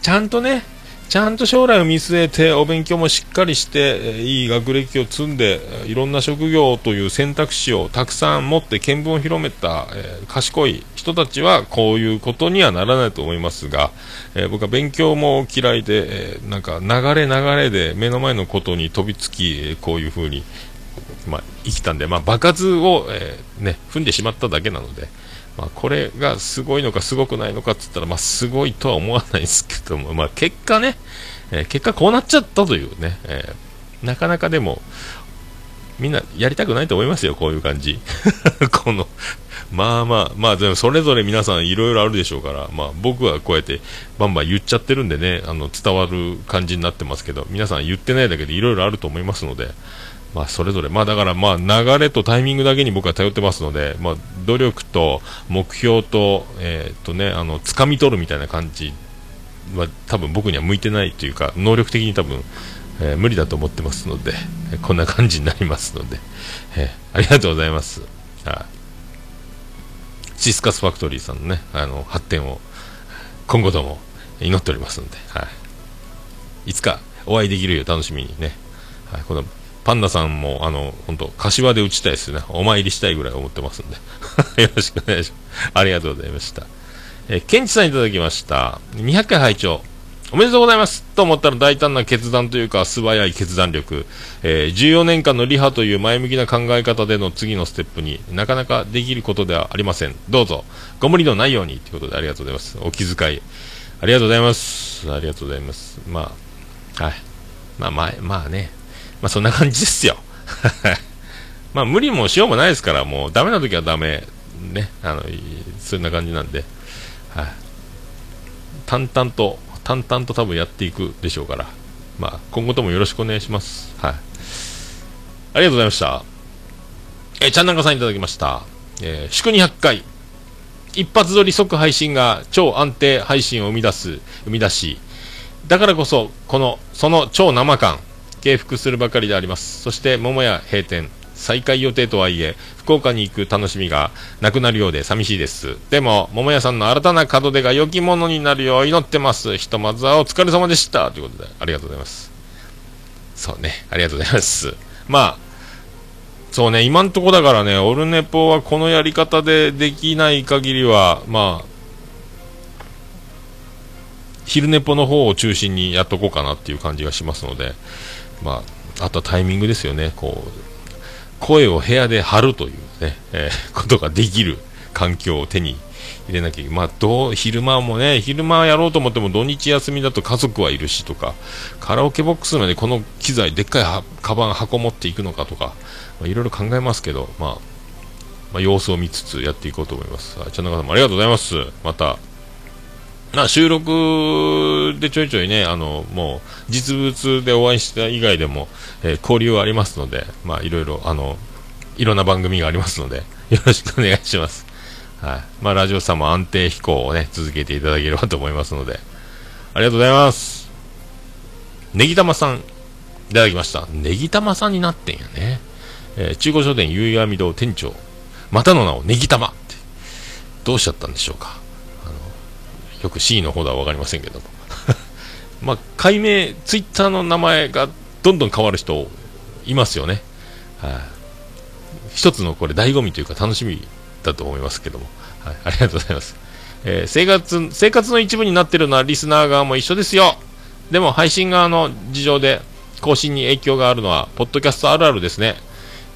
Speaker 2: ちゃんとね、ちゃんと将来を見据えてお勉強もしっかりして、いい学歴を積んで、いろんな職業という選択肢をたくさん持って見聞を広めた、えー賢い人たちはこういうことにはならないと思いますが、えー僕は勉強も嫌いで、えーなんか流れ流れで目の前のことに飛びつき、えこういうふうに、まあ、生きたんで、まあ、爆発を、えーね、踏んでしまっただけなので、まあ、これがすごいのかすごくないのかって言ったら、まあ、すごいとは思わないですけども、まあ、結果ね、えー結果こうなっちゃったというね、えーなかなかでも、みんなやりたくないと思いますよ、こういう感じ。この、まあまあ、まあ、でもそれぞれ皆さんいろいろあるでしょうから、まあ僕はこうやってバンバン言っちゃってるんでね、あの、伝わる感じになってますけど、皆さん言ってないだけでいろいろあると思いますので、まあそれぞれ、まあだからまあ流れとタイミングだけに僕は頼ってますので、まあ努力と目標と、えーとね、あの、掴み取るみたいな感じは多分僕には向いてないというか、能力的に多分、えー無理だと思ってますので、こんな感じになりますので、えーありがとうございます。はいシスカスファクトリーさんのね、あの、発展を今後とも祈っておりますので、はい。いつかお会いできるよう楽しみにね、はい、このパンダさんも、あの、本当柏で打ちたいですね。お参りしたいぐらい思ってますんで。よろしくお願いします。ありがとうございました。えー、ケンチさんいただきました。200回拝聴。おめでとうございます。と思ったら大胆な決断というか素早い決断力、えー14年間のリハという前向きな考え方での次のステップになかなかできることではありません。どうぞ。ご無理のないようにということでありがとうございます。お気遣い。ありがとうございます。ありがとうございます。まあはい。まあまあまあね。まあそんな感じですよ まあ無理もしようもないですからもうダメな時はダメねあのそんな感じなんではい淡々と淡々と多分やっていくでしょうから、まあ、今後ともよろしくお願いします。はい。ありがとうございました。えー、ちゃんなんかさんいただきました。えー祝200回。一発撮り即配信が超安定配信を生み出す、生み出し、だからこそ、この、その超生感、敬服するばかりであります。そして、桃屋閉店、再開予定とはいえ、福岡に行く楽しみがなくなるようで寂しいです。でも、桃屋さんの新たな門出が良きものになるよう祈ってます。ひとまずはお疲れ様でした。ということで、ありがとうございます。そうね、ありがとうございます。まあ、そうね、今んとこだからね、オルネポはこのやり方でできない限りは、まあ、昼寝ぽの方を中心にやっとこうかなっていう感じがしますので、まあ、あとはタイミングですよね、こう、声を部屋で張るというね、えー ことができる環境を手に入れなきゃいけない。まあ、どう、昼間もね、昼間やろうと思っても土日休みだと家族はいるしとか、カラオケボックスまでこの機材、でっかいカバン箱持っていくのかとか、まあ、いろいろ考えますけど、まあ、まあ、様子を見つつやっていこうと思います。あちゃんなかさんもありがとうございます。また、な収録でちょいちょいね、あの、もう、実物でお会いした以外でも、えー交流はありますので、まあ、いろいろ、あの、いろんな番組がありますので、よろしくお願いします。はい。まあ、ラジオさんも安定飛行をね、続けていただければと思いますので、ありがとうございます。ネギ玉さん、いただきました。ネギ玉さんになってんやね。えー中古書店ゆいあみ堂店長、またの名をネギ玉って、どうしちゃったんでしょうか。よく C の方では分かりませんけども。まあ、解明、ツイッターの名前がどんどん変わる人いますよね。はい、一つのこれ、醍醐味というか楽しみだと思いますけども。はい、ありがとうございます。えー生活、生活の一部になってるのはリスナー側も一緒ですよ。でも配信側の事情で更新に影響があるのは、ポッドキャストあるあるですね。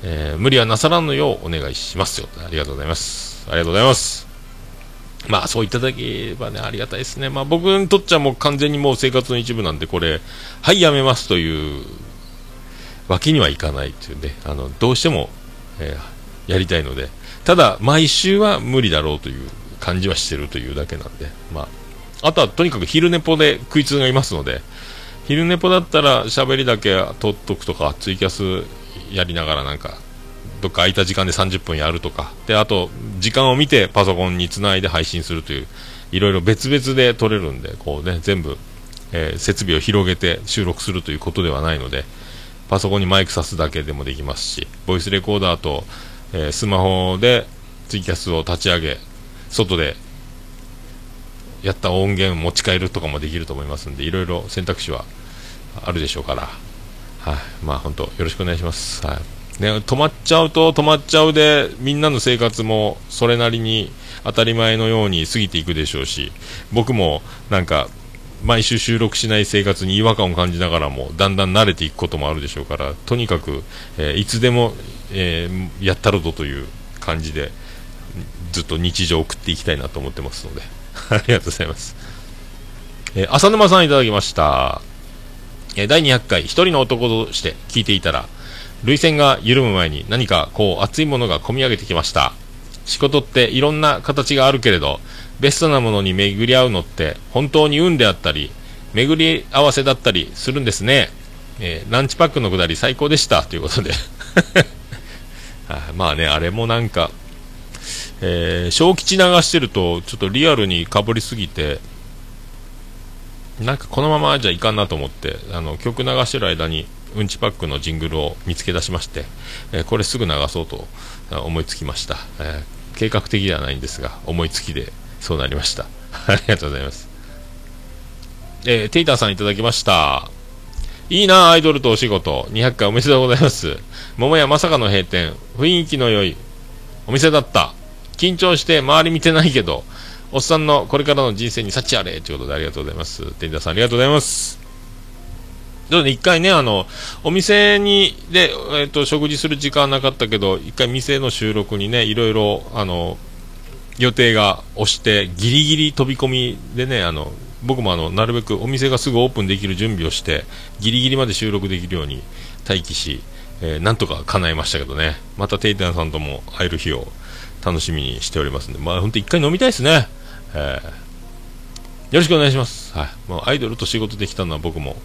Speaker 2: えー無理はなさらぬようお願いしますよ。ありがとうございます。ありがとうございます。まあそういただければね、ありがたいですね。まあ僕にとっちゃもう完全にもう生活の一部なんで、これ、はい、やめますというわけにはいかないというね、あの、どうしても、えーやりたいので、ただ、毎週は無理だろうという感じはしてるというだけなんで、まあ、あとはとにかく昼寝ぽで食いつがいますので、昼寝ぽだったら喋りだけ取っとくとか、ツイキャスやりながらなんか、どっか空いた時間で30分やるとか、で、あと、時間を見てパソコンにつないで配信するという、いろいろ別々で撮れるんで、こうね、全部、えー設備を広げて収録するということではないので、パソコンにマイク挿すだけでもできますし、ボイスレコーダーと、えースマホでツイキャスを立ち上げ、外でやった音源持ち帰るとかもできると思いますんで、いろいろ選択肢はあるでしょうから、はい、まあ本当よろしくお願いします。はい。ね、止まっちゃうと止まっちゃうで、みんなの生活もそれなりに当たり前のように過ぎていくでしょうし、僕もなんか、毎週収録しない生活に違和感を感じながらも、だんだん慣れていくこともあるでしょうから、とにかく、えーいつでも、えーやったろとという感じで、ずっと日常を送っていきたいなと思ってますので、ありがとうございます。えー浅沼さんいただきました。え第200回、一人の男として聞いていたら、涙腺が緩む前に何かこう熱いものが込み上げてきました。仕事っていろんな形があるけれど、ベストなものに巡り合うのって本当に運であったり、巡り合わせだったりするんですね。えーランチパックのくだり最高でしたということで。まあね、あれもなんか、えー小吉流してるとちょっとリアルにかぶりすぎて、なんかこのままじゃいかんなと思って、あの曲流してる間にうんちパックのジングルを見つけ出しまして、えこれすぐ流そうと思いつきました、え計画的ではないんですが、思いつきでそうなりました。ありがとうございます。えーテイターさんいただきました。いいなアイドルとお仕事。200回おめでとうございます。桃屋まさかの閉店。雰囲気の良いお店だった。緊張して周り見てないけど、おっさんのこれからの人生に幸あれということでありがとうございます。テイターさんありがとうございます。なので一回ね、あの、お店に、で、えっ、と、食事する時間なかったけど、一回店の収録にね、いろいろ、あの、予定が押して、ギリギリ飛び込みでね、あの、僕もあの、なるべくお店がすぐオープンできる準備をして、ギリギリまで収録できるように待機し、えーなんとか叶えましたけどね、またテイタンさんとも会える日を楽しみにしておりますんで、まあ本当一回飲みたいですね。えーよろしくお願いします。はい。もうアイドルと仕事できたのは僕も、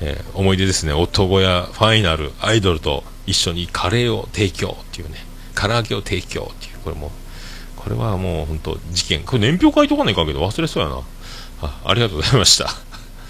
Speaker 2: えー思い出ですね。男屋ファイナル、アイドルと一緒にカレーを提供っていうね、唐揚げを提供っていう、これも、これはもう本当事件。これ年表書いとかないかんけど忘れそうやな。あありがとうございました。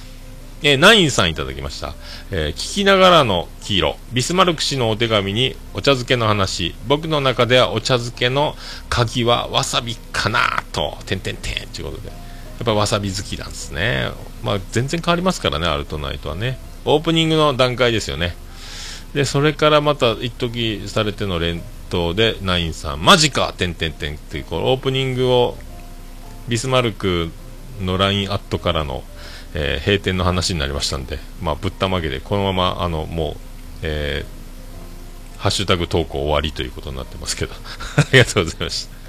Speaker 2: えーナインさんいただきました。えー聞きながらの黄色。ビスマルク氏のお手紙にお茶漬けの話。僕の中ではお茶漬けの鍵はわさびかなと、てんてんてんということで。っぱわさび好きなんですね。まあ全然変わりますからね、アルトナイトはね。オープニングの段階ですよね。で、それからまた一時されての連投で、ナインさん、マジかてんてんてんっていう、このオープニングを、ビスマルクの LINE アットからの、えー閉店の話になりましたんで、まあ、ぶったまげで、このまま、あの、もう、えーハッシュタグ投稿終わりということになってますけど、ありがとうございました。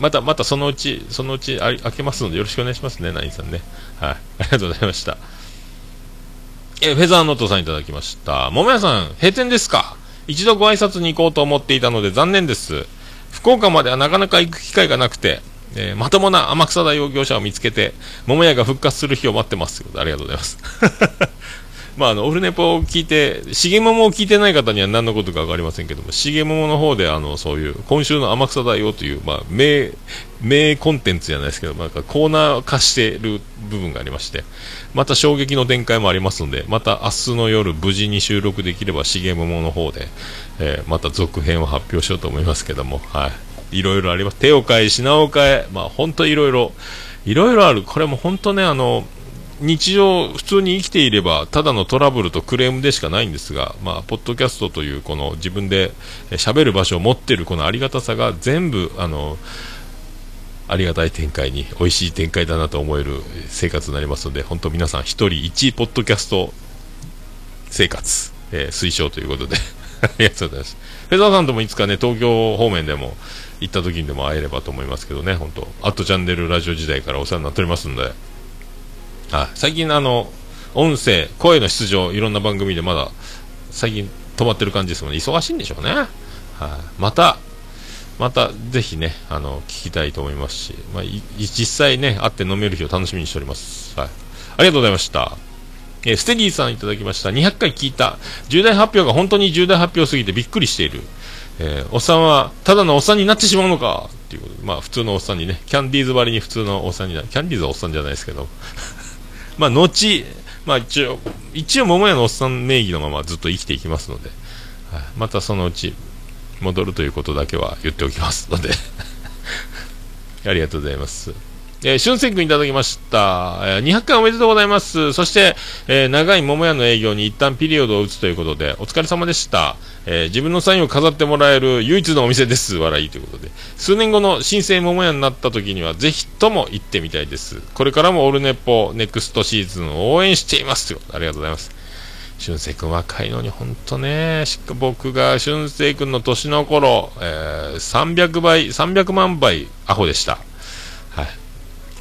Speaker 2: また、またそのうち、そのうちあ開けますのでよろしくお願いしますね、ナインさんね。はい。ありがとうございました。えフェザーノートさんいただきました。桃屋さん、閉店ですか？一度ご挨拶に行こうと思っていたので残念です。福岡まではなかなか行く機会がなくて、えーまともな天草大王業者を見つけて、桃屋が復活する日を待ってます。ありがとうございます。まあ、あの、オフネポを聞いて、しげももを聞いてない方には何のことかわかりませんけども、しげももの方で、あの、そういう、今週の天草大王という、まあ、名、名コンテンツじゃないですけど、なんかコーナー化している部分がありまして、また衝撃の展開もありますので、また明日の夜無事に収録できれば、しげももの方で、えーまた続編を発表しようと思いますけども、はい。いろいろあります。手を変え、品を変え、まあ、本当いろいろ、いろいろある。これも本当ね、あの、日常、普通に生きていれば、ただのトラブルとクレームでしかないんですが、まあ、ポッドキャストという、この自分で喋る場所を持ってるこのありがたさが全部、あの、ありがたい展開に、美味しい展開だなと思える生活になりますので、本当皆さん一人一ポッドキャスト生活、えー推奨ということで、ありがとうございます。フェザーさんともいつかね、東京方面でも行った時にでも会えればと思いますけどね、本当。アットチャンネルラジオ時代からお世話になっておりますので、はい、最近あの、音声、声の出場、いろんな番組でまだ、最近止まってる感じですもんね。忙しいんでしょうね。はい、また、またぜひね、あの、聞きたいと思いますし、まあ、実際ね、会って飲める日を楽しみにしております。はい。ありがとうございました。えーステディーさんいただきました。200回聞いた。重大発表が本当に重大発表すぎてびっくりしている。えーおっさんは、ただのおっさんになってしまうのかっていうこと、まあ、普通のおっさんにね、キャンディーズばりに普通のおっさんになる。キャンディーズはおっさんじゃないですけど、まあ、後、まあ、一応、一応、桃屋のおっさん名義のままずっと生きていきますので、はいまたそのうち、戻るということだけは言っておきますので、ありがとうございます。えー、春生君いただきました。えー200回おめでとうございます。そして、えー長い桃屋の営業に一旦ピリオドを打つということで、お疲れ様でした。えー自分のサインを飾ってもらえる唯一のお店です。笑いということで。数年後の新生桃屋になった時には、ぜひとも行ってみたいです。これからもオルネポ、ネクストシーズンを応援しています。ということでありがとうございます。俊生君若いのに本当ね、しか僕が俊生君の年の頃、えー300倍、300万倍アホでした。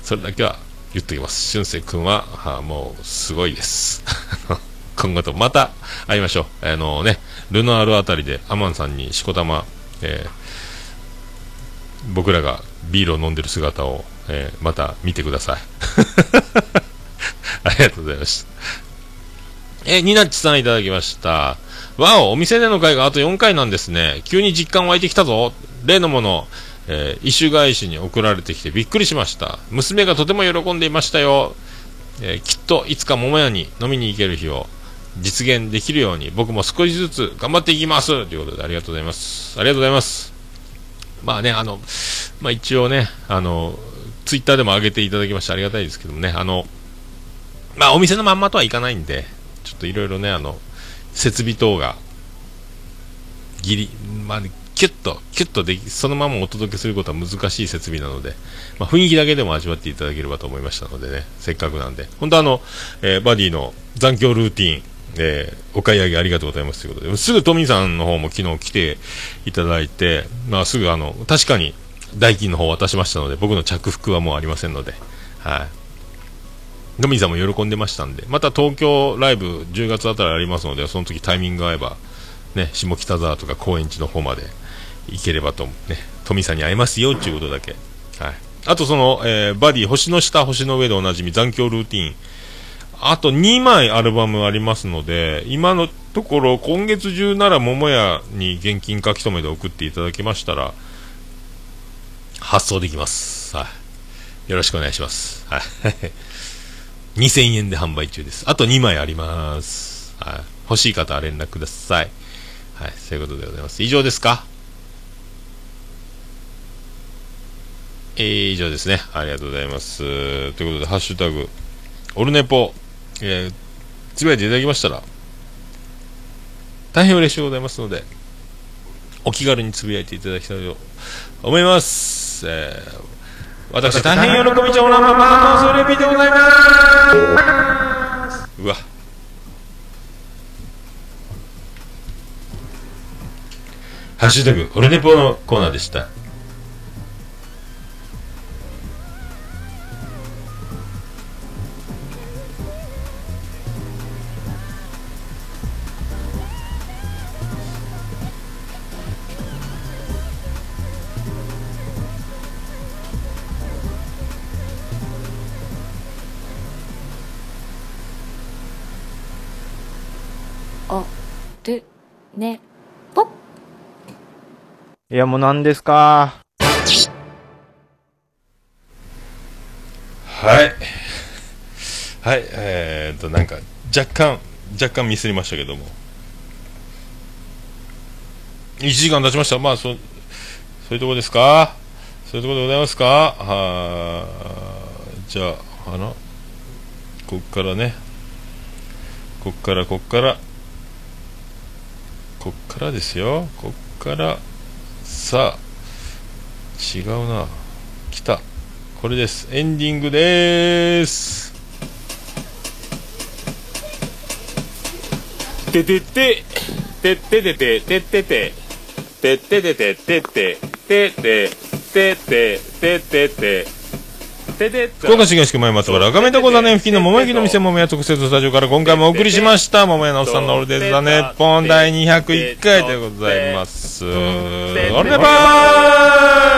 Speaker 2: それだけは言っておきます。俊生君は、はもうすごいです。今後とまた会いましょう。あのね、ルノアールあたりでアマンさんにしこたま、えー僕らがビールを飲んでる姿を、えーまた見てください。ありがとうございました。えーニナッチさんいただきました。わお、お店での会があと4回なんですね。急に実感湧いてきたぞ。例のもの、えー、一種返しに送られてきてびっくりしました。娘がとても喜んでいましたよ。えーきっといつか桃屋に飲みに行ける日を実現できるように僕も少しずつ頑張っていきますということでありがとうございます。ありがとうございます。まあね、あの、まあ一応ね、あの、ツイッターでも上げていただきましてありがたいですけどもね、あの、まあお店のまんまとはいかないんで、ちょっといろいろね、あの、設備等が、ギリ、まあ、キュッと、キュッとでき、そのままお届けすることは難しい設備なので、まあ、雰囲気だけでも味わっていただければと思いましたのでね、せっかくなんで。本当あの、えーバディの残響ルーティン、えーお買い上げありがとうございますということで、すぐトミーさんの方も昨日来ていただいて、まあ、すぐあの、確かに代金の方渡しましたので、僕の着服はもうありませんので、はい。トミーさんも喜んでましたんで、また東京ライブ10月あたりありますので、その時タイミングが合えば、ね、下北沢とか高円寺の方まで行ければと、ね、トミさんに会えますよっていうことだけ。はい。あとその、えーバディ、星の下、星の上でおなじみ残響ルーティン。あと2枚アルバムありますので、今のところ今月中なら桃屋に現金書き留めで送っていただけましたら、発送できます。はい。よろしくお願いします。はい。2000円で販売中です。あと2枚あります。はい。欲しい方は連絡ください。はい。そういうことでございます。以上ですか？えー、以上ですね。ありがとうございます。ということで、ハッシュタグ、オルネポ、えー、つぶやいていただきましたら、大変嬉しいございますので、お気軽につぶやいていただきたいと思います。えー、私、大変喜びちゃおなままそれ見てございます。うわ。ハッシュタグ、オルネポのコーナーでした。
Speaker 5: るね。ぽ
Speaker 6: いや、もう何ですか？
Speaker 2: はい。はい、えーっと、なんか、若干、若干ミスりましたけども。1時間経ちました。まあ、そ、そういうとこですか？そういうとこでございますか？はーじゃあ、あの、こっからね。こっからこっからこっからですよ。こっから。さあ違うな。来た。これです。エンディングです。
Speaker 3: ててて。ててててててて。てててててて。てててててて。て
Speaker 2: 福岡市東区前松原赤目とこだね付近の桃焼きの店桃屋特設スタジオから今回もお送りしました桃屋のおっさんのオールデイズ・ザ・ネッポン第201回でございますオールデバー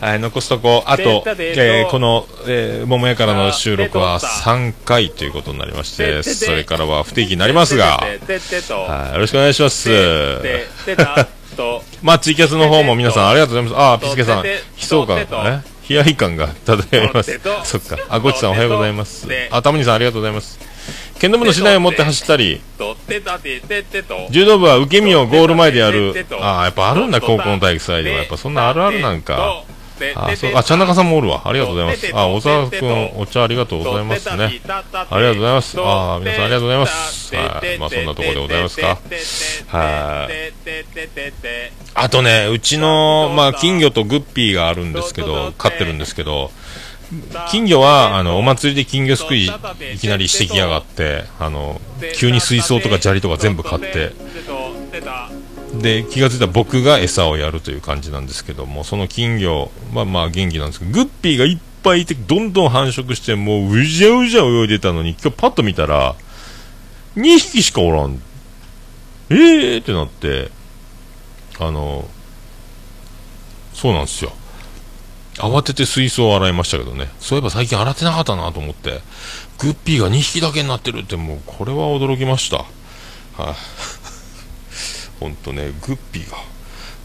Speaker 2: はい、残すとこ、あと、えーこの、えー、桃屋からの収録は3回ということになりまして、それからは不定期になりますが、はい、よろしくお願いします。まあ、ツイキャスの方も皆さんありがとうございます。ああ、ピスケさん、悲壮感、え悲哀感が漂います。そっか。あ、ゴチさんおはようございます。あ、タムニさんありがとうございます。剣道部の市内を持って走ったり、柔道部は受け身をゴール前でやる。ああ、やっぱあるんだ、高校の体育祭では。やっぱそんなあるあるなんか。あ、そう、あ、ちゃんなかさんもおるわ。ありがとうございます。あ、小沢くん、お茶ありがとうございますね。ありがとうございます。あ、皆さんありがとうございます。はい。まあ、そんなところでございますか。はい。あとね、うちの、まあ、金魚とグッピーがあるんですけど、飼ってるんですけど、金魚は、あの、お祭りで金魚すくい、いきなりしてきやがって、あの、急に水槽とか砂利とか全部買って、で、気がついたら僕が餌をやるという感じなんですけども、その金魚はまあ元気なんですけど、グッピーがいっぱいいて、どんどん繁殖して、もううじゃうじゃ泳いでたのに、今日パッと見たら、2匹しかおらん。えーってなって、あの、そうなんですよ。慌てて水槽を洗いましたけどね。そういえば最近洗ってなかったなと思って、グッピーが2匹だけになってるって、もうこれは驚きました。はい、ほんとね、グッピーが、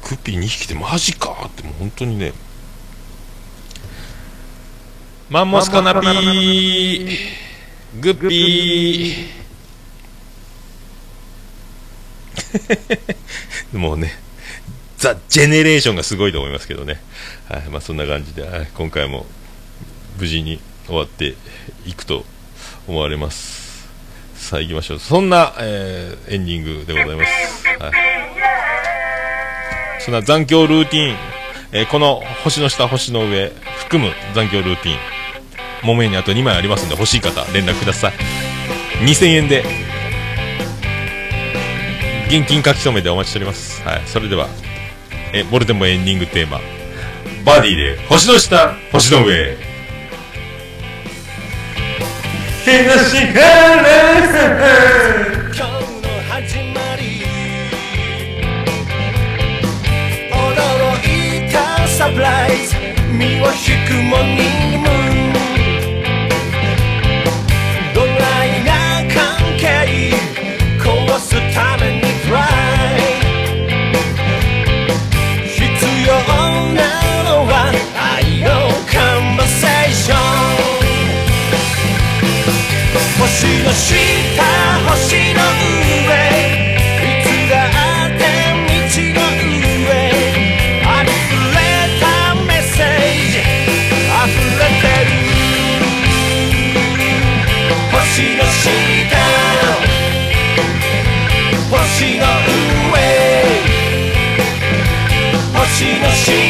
Speaker 2: グッピー2匹ってマジかって、もう本当にね、マンモスカナピー、グッピー。もうね、ザ・ジェネレーションがすごいと思いますけどね。はい、まあそんな感じで、はい今回も無事に終わっていくと思われます。さあ行きましょう。そんな、えーエンディングでございます。はい、そんな残響ルーティン、えーこの星の下、星の上、含む残響ルーティン、桃屋にあと2枚ありますんで欲しい方連絡ください。2000円で、現金書き留めでお待ちしております。はい、それでは、え、ボルテンもエンディングテーマ、バディで、星の下、星の上。
Speaker 3: 今日の始まり。驚いたサプライズ。身を引くもに星の上。星の下。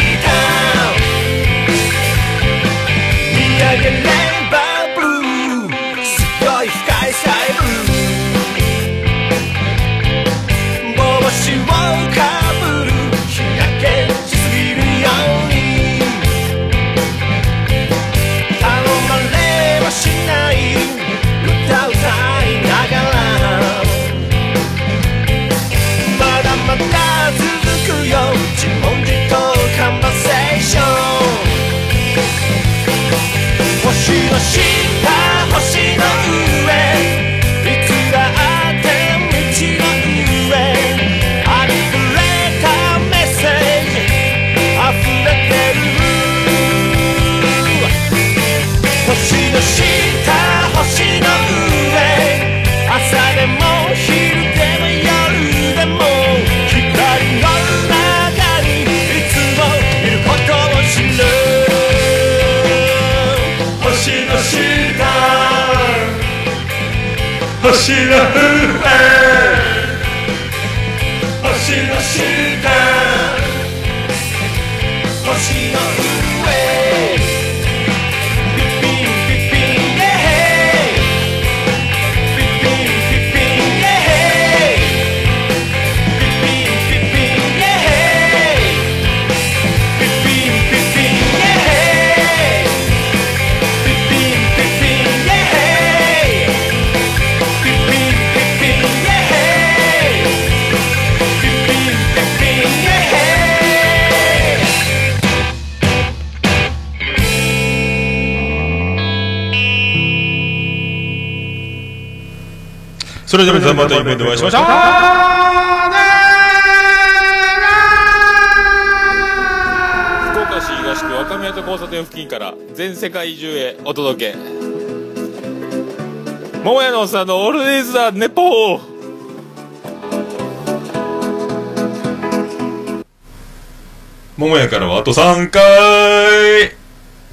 Speaker 2: れでは皆さんまた夢でお会いしましょう。福岡市東区若宮と交差点付近から全世界中へお届け。桃屋のおっさんのオールディーズ・ザ・ネポー。桃屋からはあと3回